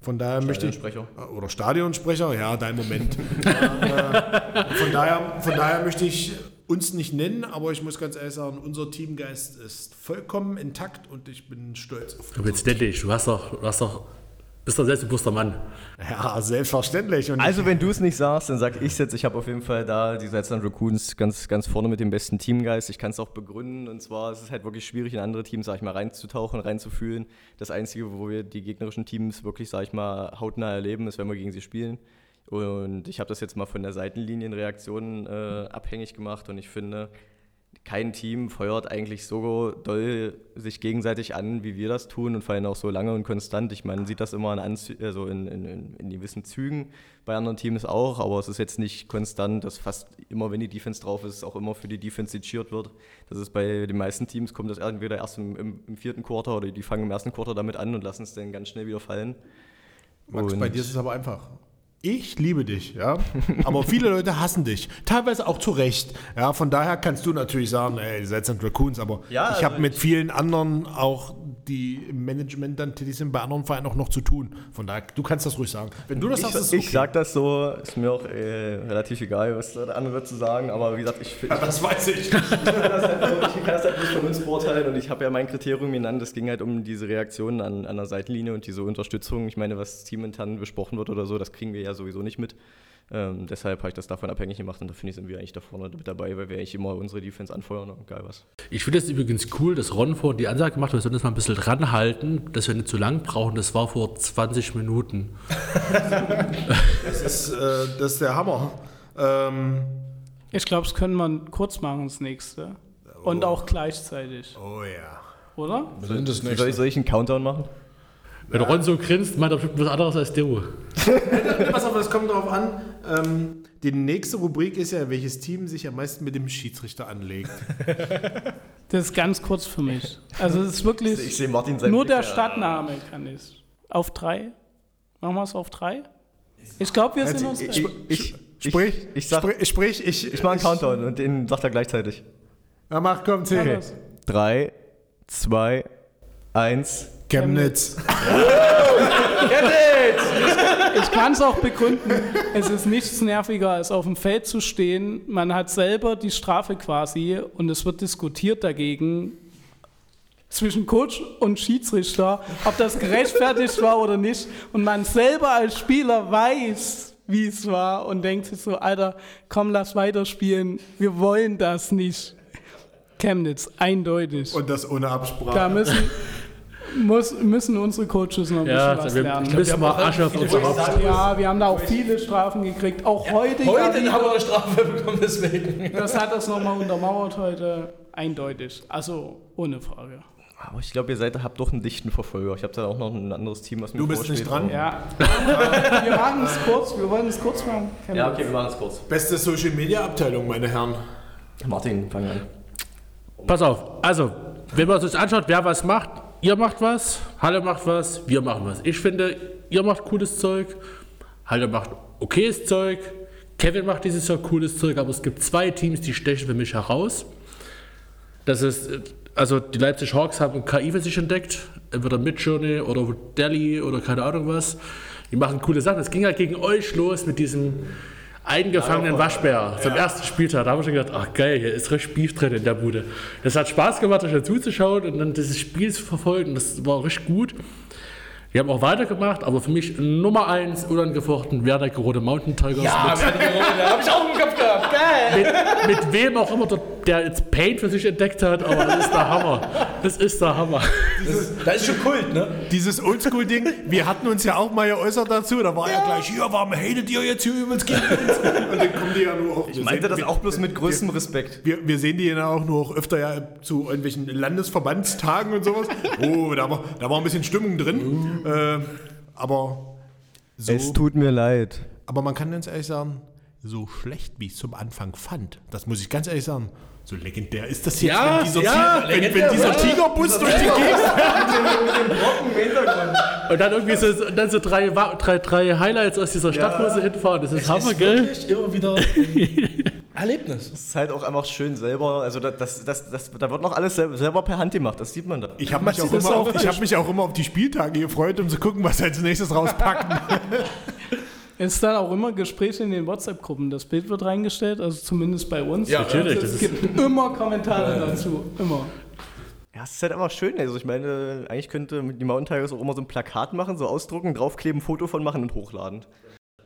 Von daher möchte ich. Stadionsprecher. Oder Stadionsprecher, ja, dein Moment. äh, von, daher, von daher möchte ich uns nicht nennen, aber ich muss ganz ehrlich sagen, unser Teamgeist ist vollkommen intakt und ich bin stolz auf Du bist nett, du hast doch, du hast doch, bist doch selbstbewusster Mann. Ja, selbstverständlich. Und Also wenn du es nicht sagst, dann sag ich jetzt. Ich habe auf jeden Fall da die Salzland Raccoons ganz, ganz vorne mit dem besten Teamgeist. Ich kann es auch begründen. Und zwar ist es halt wirklich schwierig, in andere Teams, sag ich mal, reinzutauchen, reinzufühlen. Das Einzige, wo wir die gegnerischen Teams wirklich, sag ich mal, hautnah erleben, ist, wenn wir gegen sie spielen. Und ich habe das jetzt mal von der Seitenlinienreaktion äh, abhängig gemacht. Und ich finde, kein Team feuert eigentlich so doll sich gegenseitig an, wie wir das tun und vor allem auch so lange und konstant. Ich meine, man sieht das immer in, Anzü also in, in, in, gewissen Zügen, bei anderen Teams auch, aber es ist jetzt nicht konstant, dass fast immer, wenn die Defense drauf ist, auch immer für die Defense sechiert wird. Das ist bei den meisten Teams, kommt das entweder erst im, im, im vierten Quarter oder die fangen im ersten Quarter damit an und lassen es dann ganz schnell wieder fallen. Max, Und- bei dir ist es aber einfach. Ich liebe dich, ja. Aber viele Leute hassen dich. Teilweise auch zu Recht. Ja, von daher kannst du natürlich sagen, ey, ihr seid sind Raccoons, aber Ja, ich also habe mit vielen anderen auch, die im Management dann tätig sind, bei anderen Vereinen auch noch zu tun. Von daher, du kannst das ruhig sagen. Wenn du das Ich, sagst, ist es ich okay. sag das so, ist mir auch äh, relativ egal, was der andere zu sagen, aber wie gesagt, ich, ich Das weiß ich. ich kann das halt, ich kann das halt nicht von uns beurteilen und ich habe ja mein Kriterium genannt, es ging halt um diese Reaktionen an, an der Seitenlinie und diese Unterstützung. Ich meine, was teamintern besprochen wird oder so, das kriegen wir ja sowieso nicht mit. Ähm, deshalb habe ich das davon abhängig gemacht und da finde ich, sind wir eigentlich da vorne mit dabei, weil wir eigentlich immer unsere Defense anfeuern und geil was. Ich finde es übrigens cool, dass Ron vor die Ansage gemacht hat, wir sollen das mal ein bisschen ranhalten, dass wir nicht zu lang brauchen. Das war vor 20 Minuten. Das ist, äh, das ist der Hammer. Ähm, Ich glaube, das können wir kurz machen, das nächste. Und auch gleichzeitig, oh ja. oder? Was sind das Soll ich, soll ich einen Countdown machen? Wenn Ron so grinst, meint er bestimmt was anderes als du. Pass auf, das kommt darauf an. Ähm, die nächste Rubrik ist ja, welches Team sich am meisten mit dem Schiedsrichter anlegt. Das ist ganz kurz für mich. Also es ist wirklich Ich sehe Martin sein nur Blick, der ja. Stadtname kann ich. Auf drei? Machen wir es auf drei? Ich glaube, wir sind uns Ich, ich, ich, Sprich, ich, ich, sag, sprich, sprich, ich, ich mache einen Countdown und den sagt er gleichzeitig. Ja, mach, komm, zähl. Das- Drei, zwei, eins. Chemnitz. Ich kann es auch begründen. Es ist nichts nerviger, als auf dem Feld zu stehen. Man hat selber die Strafe quasi und es wird diskutiert dagegen zwischen Coach und Schiedsrichter, ob das gerechtfertigt war oder nicht. Und man selber als Spieler weiß, wie es war und denkt sich so, Alter, komm, lass weiterspielen. Wir wollen das nicht. Chemnitz, eindeutig. Und das ohne Absprache. Da müssen, muss, müssen unsere Coaches noch ein bisschen Ja, was wir lernen. müssen mal Asche auf unser Haupt. Ja, wir haben da auch viele Strafen gekriegt. Auch heute. Heute Gary, haben wir eine Strafe bekommen, deswegen. das hat das nochmal untermauert heute. Eindeutig. Also ohne Frage. Aber ich glaube, ihr seid, habt doch einen dichten Verfolger. Ich habe da auch noch ein anderes Team, was mir Du bist vorsteht. nicht dran? Ja. wir machen es kurz. Wir wollen es kurz machen. Ja, okay, wir machen es kurz. Beste Social Media Abteilung, meine Herren. Martin, fang an. Pass auf, also, wenn man sich anschaut, wer was macht, ihr macht was, Halle macht was, wir machen was. Ich finde, ihr macht cooles Zeug, Halle macht okayes Zeug, Kevin macht dieses Jahr cooles Zeug, aber es gibt zwei Teams, die stechen für mich heraus. Das ist, also die Leipzig Hawks haben KI für sich entdeckt, entweder Midjourney oder Delhi oder keine Ahnung was. Die machen coole Sachen. Es ging halt gegen euch los mit diesem eingefangenen Waschbär zum ersten Spieltag. Da haben wir schon gedacht, ach geil, hier ist richtig Beef drin in der Bude. Das hat Spaß gemacht, euch dazu zu schauen und dann dieses Spiel zu verfolgen. Das war richtig gut. Die haben auch weitergemacht, aber für mich Nummer eins unangefochten Werdecker Rote Mountain Tigers. Ja, mit, habe ich auch im Kopf gehabt. Geil. mit, mit wem auch immer der, der jetzt Paint für sich entdeckt hat, aber das ist der Hammer. Das ist der Hammer. Das ist schon Kult, ne? Dieses Oldschool-Ding, wir hatten uns ja auch mal geäußert dazu, da war ja, gleich, hier, warum hatet ihr jetzt hier übrigens gegen uns? Und dann kommen die ja nur auch. Ich meinte das auch bloß mit größtem Respekt. Wir, wir sehen die ja auch nur auch öfter ja zu irgendwelchen Landesverbandstagen und sowas. Oh, da war, da war ein bisschen Stimmung drin. Äh, aber so. Es tut mir leid. Aber man kann ganz ehrlich sagen, so schlecht wie ich es zum Anfang fand, das muss ich ganz ehrlich sagen, so legendär ist das jetzt, Ja, wenn dieser, ja, Tiger, wenn, wenn dieser ja. Tigerbus durch die Gegend Und dann irgendwie so, und dann so drei, drei, drei Highlights aus dieser Stadt, wo sie hinfahren. Das ist Hammer, ist gell? wirklich immer wieder Erlebnis. Es ist halt auch einfach schön selber, also das, das, das, das, da wird noch alles selber, per Hand gemacht, das sieht man da. Ich habe mich, auch Das immer auf- ich hab mich auch immer auf die Spieltage gefreut, um zu gucken, was sie als nächstes rauspacken. Es ist dann auch immer Gespräche in den WhatsApp-Gruppen. Das Bild wird reingestellt, also zumindest bei uns. Ja, natürlich, Also das es gibt immer Kommentare dazu. Immer. Ja, es ist halt einfach schön, also ich meine, eigentlich könnte die Mountain Tigers auch immer so ein Plakat machen, so ausdrucken, draufkleben, Foto von machen und hochladen.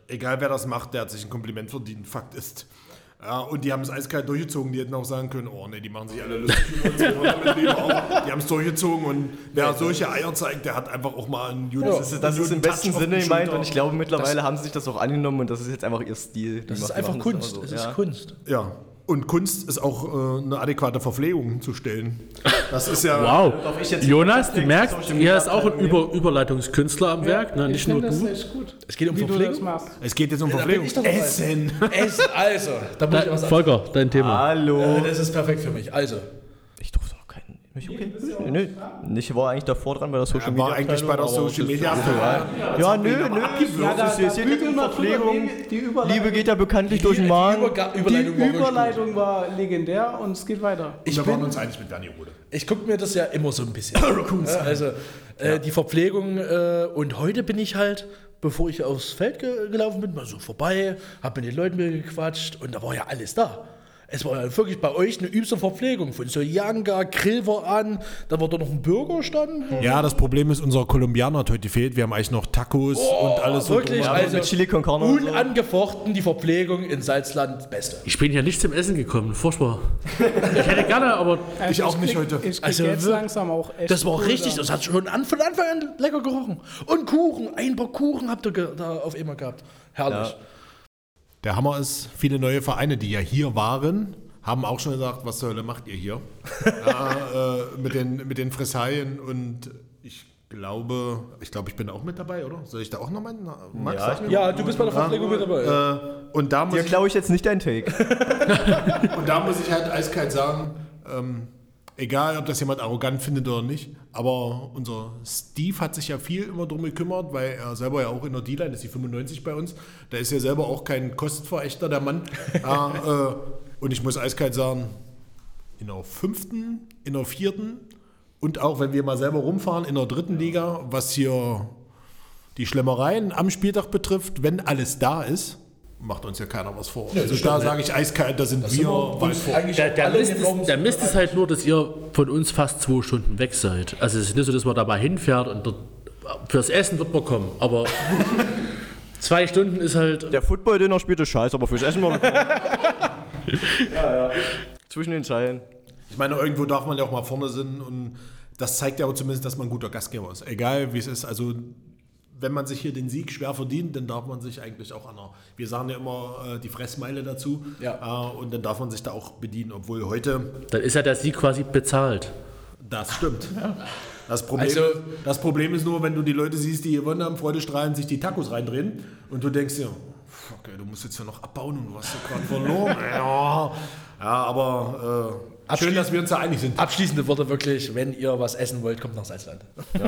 Egal wer das macht, der hat sich ein Kompliment verdient. Fakt ist. Ja, und die haben es eiskalt durchgezogen. Die hätten auch sagen können, oh ne, die machen sich alle lustig über uns. Die haben es durchgezogen und wer solche Eier zeigt, der hat einfach auch mal einen Judas. Das ist, das ist im besten Sinne gemeint und ich glaube, mittlerweile haben sie sich das auch angenommen und das ist jetzt einfach ihr Stil. Die Das ist einfach Kunst. immer Es so, ist ja. Kunst. Ja. Und Kunst ist auch äh, eine adäquate Verpflegung zu stellen. Das ist ja. Wow. Darf ich jetzt- Jonas, du merkst, er ist auch ein? Über Überleitungskünstler am Werk, ne? Ich nicht nur du. Es geht um Wie Verpflegung. Es geht jetzt um bin Verpflegung. Essen. Essen, also. Da muss ich Da, was sagen. Volker, dein Thema. Hallo. Das ist perfekt für mich. Also, Ich durfte auch keinen. Nicht okay? Nö, nö. Ich war eigentlich davor dran bei der Social Er Media. war eigentlich bei der Social Media. Ja, nö, nö. Ja, da, Das ist da. Verpflegung. Die Überleitung, Liebe geht ja bekanntlich durch den Magen. Die Überleitung war legendär und es geht weiter. Ich wir waren bin- uns einig mit Dani Rode. Ich gucke mir das ja immer so ein bisschen. an. Ja, also äh, die Verpflegung äh, und heute bin ich halt, bevor ich aufs Feld ge gelaufen bin, mal so vorbei, habe mit den Leuten wieder gequatscht und da war ja alles da. Es war ja wirklich bei euch eine übste Verpflegung. Von so Yanga, Grill war an, dann war da noch ein Burger stand. Ja, das Problem ist, unser Kolumbianer hat heute gefehlt. Wir haben eigentlich noch Tacos und alles so. Oh, wirklich? drumherum. Also mit Chili con Carne und. Unangefochten die Verpflegung in Salzland, beste. Ich bin ja nicht zum Essen gekommen, furchtbar. Ich hätte gerne, aber Ich auch nicht krieg- heute. Ich Also jetzt langsam auch echt. Das war cool richtig, da. das hat schon an, von Anfang an lecker gerochen. Und Kuchen, ein paar Kuchen habt ihr da auf immer gehabt. Herrlich. Ja. Der Hammer ist, viele neue Vereine, die ja hier waren, haben auch schon gesagt, was zur Hölle macht ihr hier? ja, äh, mit, den, mit den Fressalien und ich glaube, ich glaube, ich bin auch mit dabei, oder? Soll ich da auch noch mal? Na, Max, Ja, mir Ja, du bist bei der Verpflegung mit dabei. Äh, und, da muss Dir ich, klaue ich jetzt nicht dein Take. und da muss ich halt eiskalt sagen, ähm, egal ob das jemand arrogant findet oder nicht, aber unser Steve hat sich ja viel immer drum gekümmert, weil er selber ja auch in der D-Line ist, die 95 bei uns, der ist ja selber auch kein Kostverächter, der Mann. ja, äh, und ich muss eiskalt sagen, in der fünften, in der vierten und auch wenn wir mal selber rumfahren in der dritten Liga, was hier die Schlemmereien am Spieltag betrifft, wenn alles da ist, macht uns ja keiner was vor. also da sage ich eiskalt, da sind wir weit vor. eigentlich der, Mist ist, der Mist ist halt nur, dass ihr von uns fast zwei Stunden weg seid. Also es ist nicht so, dass man da mal hinfährt und dort, fürs Essen wird man kommen. Aber zwei Stunden ist halt. Der Football-Dinner spielte scheiße, aber fürs Essen war ja, ja. Zwischen den Zeilen. Ich meine, irgendwo darf man ja auch mal vorne sind und das zeigt ja auch zumindest, dass man ein guter Gastgeber ist. Egal wie es ist. Also wenn man sich hier den Sieg schwer verdient, dann darf man sich eigentlich auch an der, wir sagen ja immer äh, die Fressmeile dazu. Ja. Äh, und dann darf man sich da auch bedienen, obwohl heute, Dann ist ja der Sieg quasi bezahlt. das stimmt. Das Problem, Also- das Problem ist nur, wenn du die Leute siehst, die gewonnen haben, Freudestrahlend sich die Tacos reindrehen und du denkst dir, fuck, ey, du musst jetzt ja noch abbauen und du hast ja gerade verloren. ja, ja, aber äh, schön, dass wir uns da einig sind. Abschließende Worte wirklich, wenn ihr was essen wollt, kommt nach Salzland.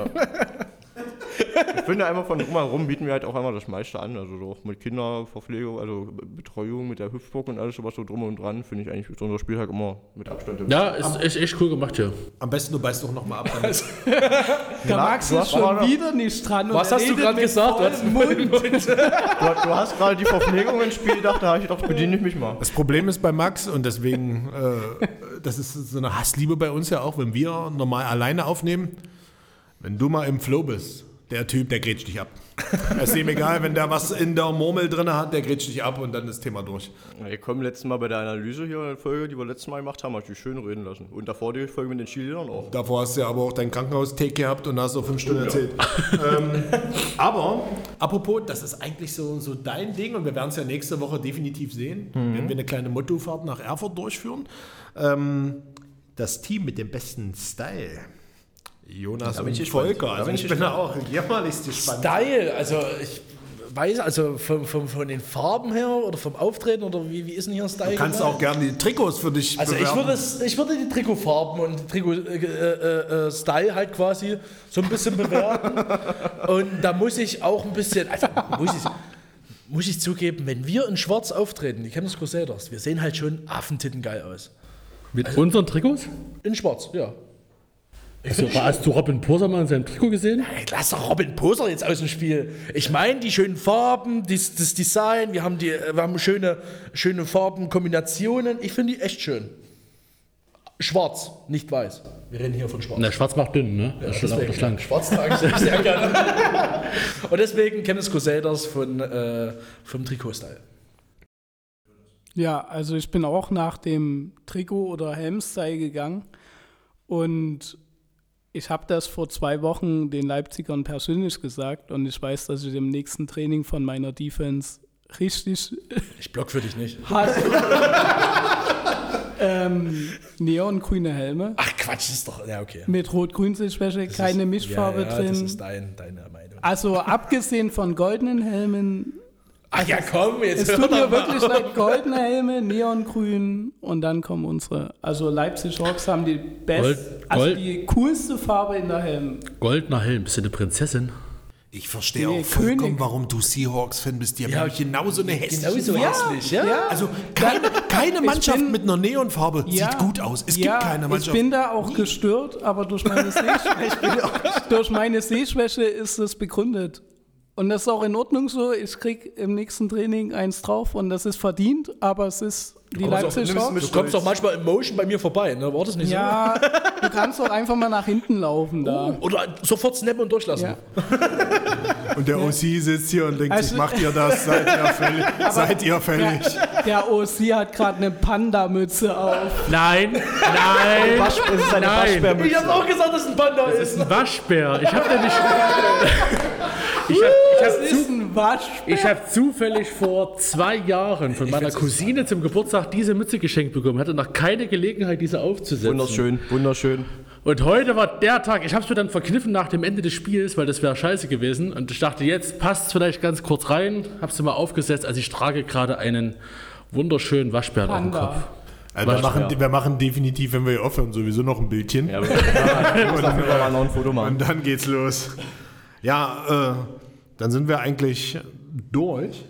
Ich finde einfach von drumherum bieten wir halt auch einmal das meiste an. Also so mit Kinderverpflegung, also Betreuung mit der Hüpfburg und alles sowas so drum und dran, finde ich eigentlich ist unser Spieltag immer mit Abstand. Ja, ist echt, echt cool gemacht hier. Am besten du beißt doch nochmal ab. damit- Der Max du ist hast schon wieder nicht dran. und Was hast du gerade gesagt? Du Mund. Du, du hast gerade die Verpflegung ins Spiel gedacht, da habe ich gedacht, bediene ich mich mal. Das Problem ist bei Max und deswegen, äh, das ist so eine Hassliebe bei uns ja auch, wenn wir normal alleine aufnehmen. Wenn du mal im Flow bist, der Typ, der grätscht dich ab. Es ist ihm egal, wenn der was in der Murmel drin hat, der grätscht dich ab und dann ist das Thema durch. Wir kommen letztes Mal bei der Analyse hier, eine Folge, die wir letztes Mal gemacht haben, habe ich dich schön reden lassen. Und davor die Folge mit den Skiliedern auch. Davor hast du ja aber auch dein Krankenhaus-Take gehabt und hast so fünf Stunden erzählt. ähm, aber, apropos, das ist eigentlich so, so dein Ding und wir werden es ja nächste Woche definitiv sehen, wenn wir eine kleine Mottofahrt nach Erfurt durchführen. Ähm, das Team mit dem besten Style. Jonas und. Volker. Also ich ich bin da auch jämmerlichst gespannt. Style, also ich weiß, also von, von, von den Farben her oder vom Auftreten oder wie, wie ist denn hier Style? Du kannst gemeint? auch gerne die Trikots für dich Also ich würde, ich würde die Trikotfarben und die Trikot-Style äh, äh, Style halt quasi so ein bisschen bewerten. und da muss ich auch ein bisschen, also muss ich, muss ich zugeben, wenn wir in Schwarz auftreten, die Chemnitz Crusaders, wir sehen halt schon Affentitten geil aus. Mit unseren Trikots? In Schwarz, ja. Also, hast du Robin Posermann in seinem Trikot gesehen? Hey, lass doch Robin Poser jetzt aus dem Spiel. Ich meine, die schönen Farben, das, das Design, wir haben, die, wir haben schöne, schöne Farbenkombinationen. Ich finde die echt schön. Schwarz, nicht weiß. Wir reden hier von Schwarz. Na, schwarz macht dünn, ne? Das ist auch schlank. Schwarz trage ich sehr, gerne. Und deswegen Chemnitz Crusaders von, äh, vom Trikot-Style. Ja, also ich bin auch nach dem Trikot- oder Helmstyle gegangen und ich habe das vor zwei Wochen den Leipzigern persönlich gesagt und ich weiß, dass ich im nächsten Training von meiner Defense richtig Ich block für dich nicht. hasse. ähm, neongrüne Helme Ach Quatsch, das ist doch. Ja, okay. mit rot-grün-Sichtschwäche, keine Mischfarbe ja, ja, drin. Das ist dein, deine Meinung. Also abgesehen von goldenen Helmen, Ach ja, komm, jetzt es hör tut mir wirklich leid, goldene Helme, neongrün und dann kommen unsere. Also Leipzig Hawks haben die best, Gold- also Gold- die coolste Farbe in der Helm. Goldener Helm, bist du eine Prinzessin? Ich verstehe Nee, auch vollkommen, König. warum du Seahawks-Fan bist. Die haben Ja, nämlich genauso eine hässliche Genauso Farbe. hässlich, ja? Ja. Also keine, keine Mannschaft bin- mit einer Neonfarbe Ja, sieht gut aus. Es ja, gibt keine Ich Mannschaft. bin da auch gestört, aber durch meine, Sehschwäche, durch meine Sehschwäche ist es begründet. Und das ist auch in Ordnung so. Ich krieg im nächsten Training eins drauf und das ist verdient, aber es ist die kommst auch- Leipzig nimmst Hawks. mit- Du kommst doch manchmal im Motion bei mir vorbei, ne? War das nicht Ja, du kannst doch einfach mal nach hinten laufen da. so? Oder sofort snappen und durchlassen. Ja. Und der OC sitzt hier und denkt Also- sich, macht ihr das? Seid ihr fällig? Seid ihr fällig? Der OC hat gerade eine Panda-Mütze auf. Nein, nein, Wasch, es ist eine Nein. Waschbärmütze. Ich hab auch gesagt, dass es ein Panda das ist. ist ein Waschbär. Ich habe nämlich. Ich habe ich hab ist ein Waschbär. Ich habe zufällig vor zwei Jahren von meiner Cousine zum Geburtstag diese Mütze geschenkt bekommen. Hatte noch keine Gelegenheit, diese aufzusetzen. Wunderschön, wunderschön. Und heute war der Tag, ich habe es mir dann verkniffen nach dem Ende des Spiels, weil das wäre scheiße gewesen. Und ich dachte, jetzt passt es vielleicht ganz kurz rein. Habe sie mal aufgesetzt. Also ich trage gerade einen wunderschönen Waschbären auf dem Kopf. Also wir, machen, wir machen definitiv, wenn wir hier aufhören, sowieso noch ein Bildchen. Ja, aber ein Foto machen. Und dann geht's los. Ja, äh, dann sind wir eigentlich durch.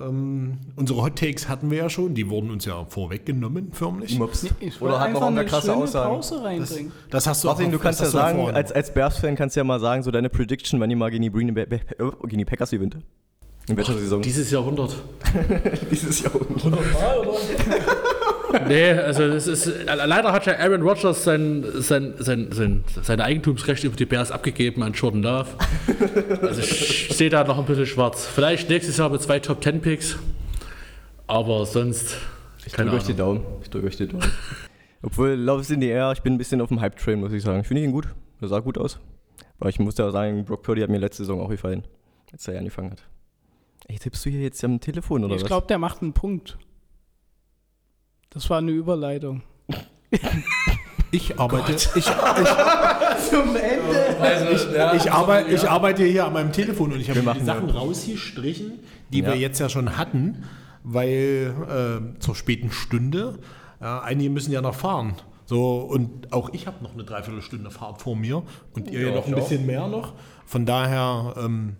Ähm, unsere Hot Takes hatten wir ja schon, die wurden uns ja vorweggenommen, förmlich. Mops. Ich Oder hat man auch einfach eine krasse Aussage? Pause reinbringen. Das hast du Martin, auch- du das kannst ja sagen, als, als Bears-Fan kannst du ja mal sagen, so deine Prediction, wann die mal gegen die, Green Bay, äh, gegen die Packers gewinnt. In welcher Saison? Dieses Jahrhundert. Dieses Jahr. Nee, also das ist. Leider hat ja Aaron Rodgers sein, sein, sein, sein, seine Eigentumsrechte über die Bears abgegeben an Jordan Love. Also ich sehe da noch ein bisschen schwarz. Vielleicht nächstes Jahr mit zwei Top Ten Picks. Aber sonst. Ich drücke euch die. Daumen. Ich drücke euch die Daumen. Obwohl, Love is in the air, ich bin ein bisschen auf dem Hype-Train, muss ich sagen. Ich finde ihn gut. Der sah gut aus. Aber ich muss ja sagen, Brock Purdy hat mir letzte Saison auch gefallen, als er angefangen hat. Ey, tippst du hier jetzt am Telefon oder Ich was? glaube, der macht einen Punkt. Das war eine Überleitung. Ich arbeite, ich, ich, Zum Ende. Also, ja, ich, arbeite, ich arbeite hier an meinem Telefon und ich habe die Sachen rausgestrichen, die Ja. wir jetzt ja schon hatten, weil äh, zur späten Stunde, äh, einige müssen ja noch fahren. So, und auch ich habe noch eine Dreiviertelstunde Fahrt vor mir und ihr ja, Ja, noch ein ich auch. bisschen mehr noch. Von daher ähm,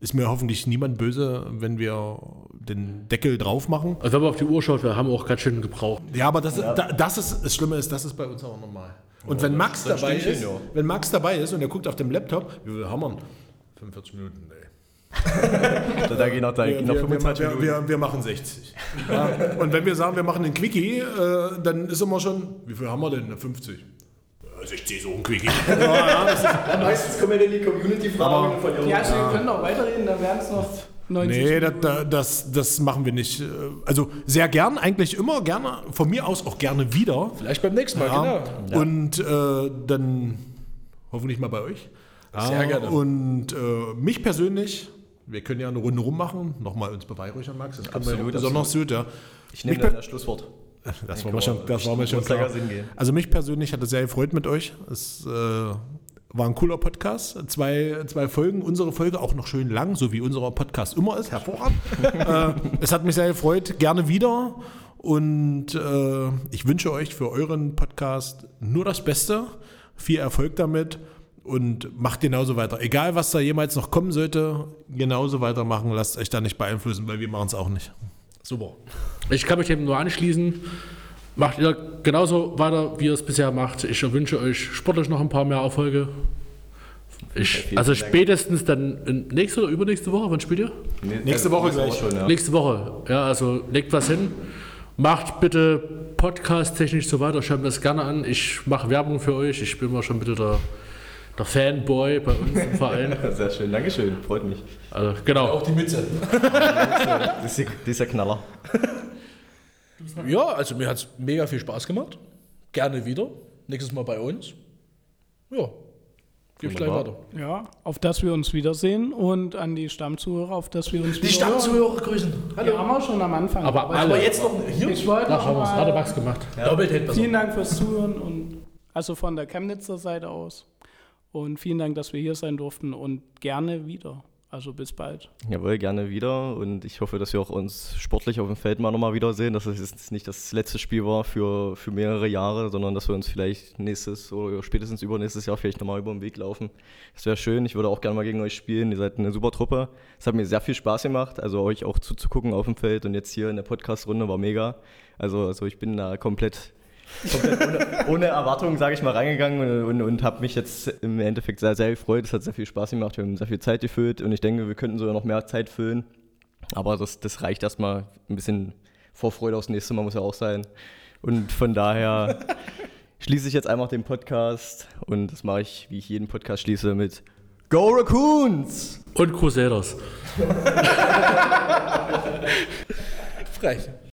ist mir hoffentlich niemand böse, wenn wir den Deckel drauf machen. Also wenn man auf die Uhr schaut, wir haben auch ganz schön gebraucht. Ja, aber das, Da, das ist das Schlimme ist, das ist bei uns auch normal. Und wenn Max dabei ist, ja. wenn Max dabei ist und er guckt auf dem Laptop, wie viel haben wir? 45 Minuten, nee. Da, da gehen noch, da Wir, noch wir, 25 wir, Minuten. wir, wir machen 60. Ja. Und wenn wir sagen, wir machen einen Quickie, äh, dann ist immer schon, wie viel haben wir denn? 50. Ja, 60 so ein Quickie. Meistens kommen ja dann die Community-Fragen von Ja, also wir können auch weiterreden, dann wären es noch 90 Nee, das, das, das machen wir nicht. Also sehr gern, eigentlich immer gerne, von mir aus auch gerne wieder. Vielleicht beim nächsten Mal, Ja. genau. Und äh, dann hoffentlich mal bei euch. Sehr gerne. Und äh, mich persönlich, wir können ja eine Runde rummachen, nochmal uns beweihräuchern, Max. Das können wir Absolut, besonders gut, ja. Ich nehme Mich das Schlusswort. Das war mir schon, wir das war mir schon klar. Also mich persönlich hat es sehr gefreut mit euch. Es äh, war ein cooler Podcast. Zwei, zwei Folgen, unsere Folge auch noch schön lang, so wie unser Podcast immer ist. Hervorragend. äh, es hat mich sehr gefreut. Gerne wieder. Und äh, ich wünsche euch für euren Podcast nur das Beste. Viel Erfolg damit. Und macht genauso weiter. Egal, was da jemals noch kommen sollte, genauso weitermachen. Lasst euch da nicht beeinflussen, weil wir machen es auch nicht. Super. Ich kann mich dem nur anschließen. Macht ihr genauso weiter, wie ihr es bisher macht. Ich wünsche euch sportlich noch ein paar mehr Erfolge. Ich, also spätestens dann nächste oder übernächste Woche, wann spielt ihr? Nächste Woche gleich. Schon, ja. Nächste Woche. Ja, also legt was hin. Macht bitte podcast-technisch so weiter. Schaut mir das gerne an. Ich mache Werbung für euch. Ich bin mal schon bitte der, der Fanboy bei uns im Verein. Sehr schön, Dankeschön, freut mich. Also, genau. Auch die Mütze. Das ist, die- das ist der Knaller. Ja, also mir hat es mega viel Spaß gemacht. Gerne wieder. Nächstes Mal bei uns. Ja, gebe ich gleich weiter. Ja, auf das wir uns wiedersehen und an die Stammzuhörer, auf das wir uns Die wieder Stammzuhörer grüßen. hören. Die haben wir schon am Anfang. Aber alle. jetzt noch hier. ich wollte noch haben wir uns gerade mal Max gemacht. Doppelt hält besser. vielen Dank fürs Zuhören und also von der Chemnitzer Seite aus. Und vielen Dank, dass wir hier sein durften und gerne wieder. Also bis bald. Jawohl, gerne wieder und ich hoffe, dass wir auch uns sportlich auf dem Feld mal nochmal wiedersehen, dass es jetzt nicht das letzte Spiel war für, für mehrere Jahre, sondern dass wir uns vielleicht nächstes oder spätestens übernächstes Jahr vielleicht nochmal über den Weg laufen. Das wäre schön, ich würde auch gerne mal gegen euch spielen, ihr seid eine super Truppe. Es hat mir sehr viel Spaß gemacht, also euch auch zuzugucken auf dem Feld und jetzt hier in der Podcast-Runde war mega. Also, also ich bin da komplett komplett ohne, ohne Erwartungen, sage ich mal, reingegangen und, und, und habe mich jetzt im Endeffekt sehr, sehr gefreut. Es hat sehr viel Spaß gemacht, wir haben sehr viel Zeit gefüllt und ich denke, wir könnten sogar noch mehr Zeit füllen. Aber das, das reicht erstmal ein bisschen Vorfreude aufs nächste Mal muss ja auch sein. Und von daher schließe ich jetzt einfach den Podcast und das mache ich, wie ich jeden Podcast schließe, mit Go Raccoons! Und Crusaders. Frech.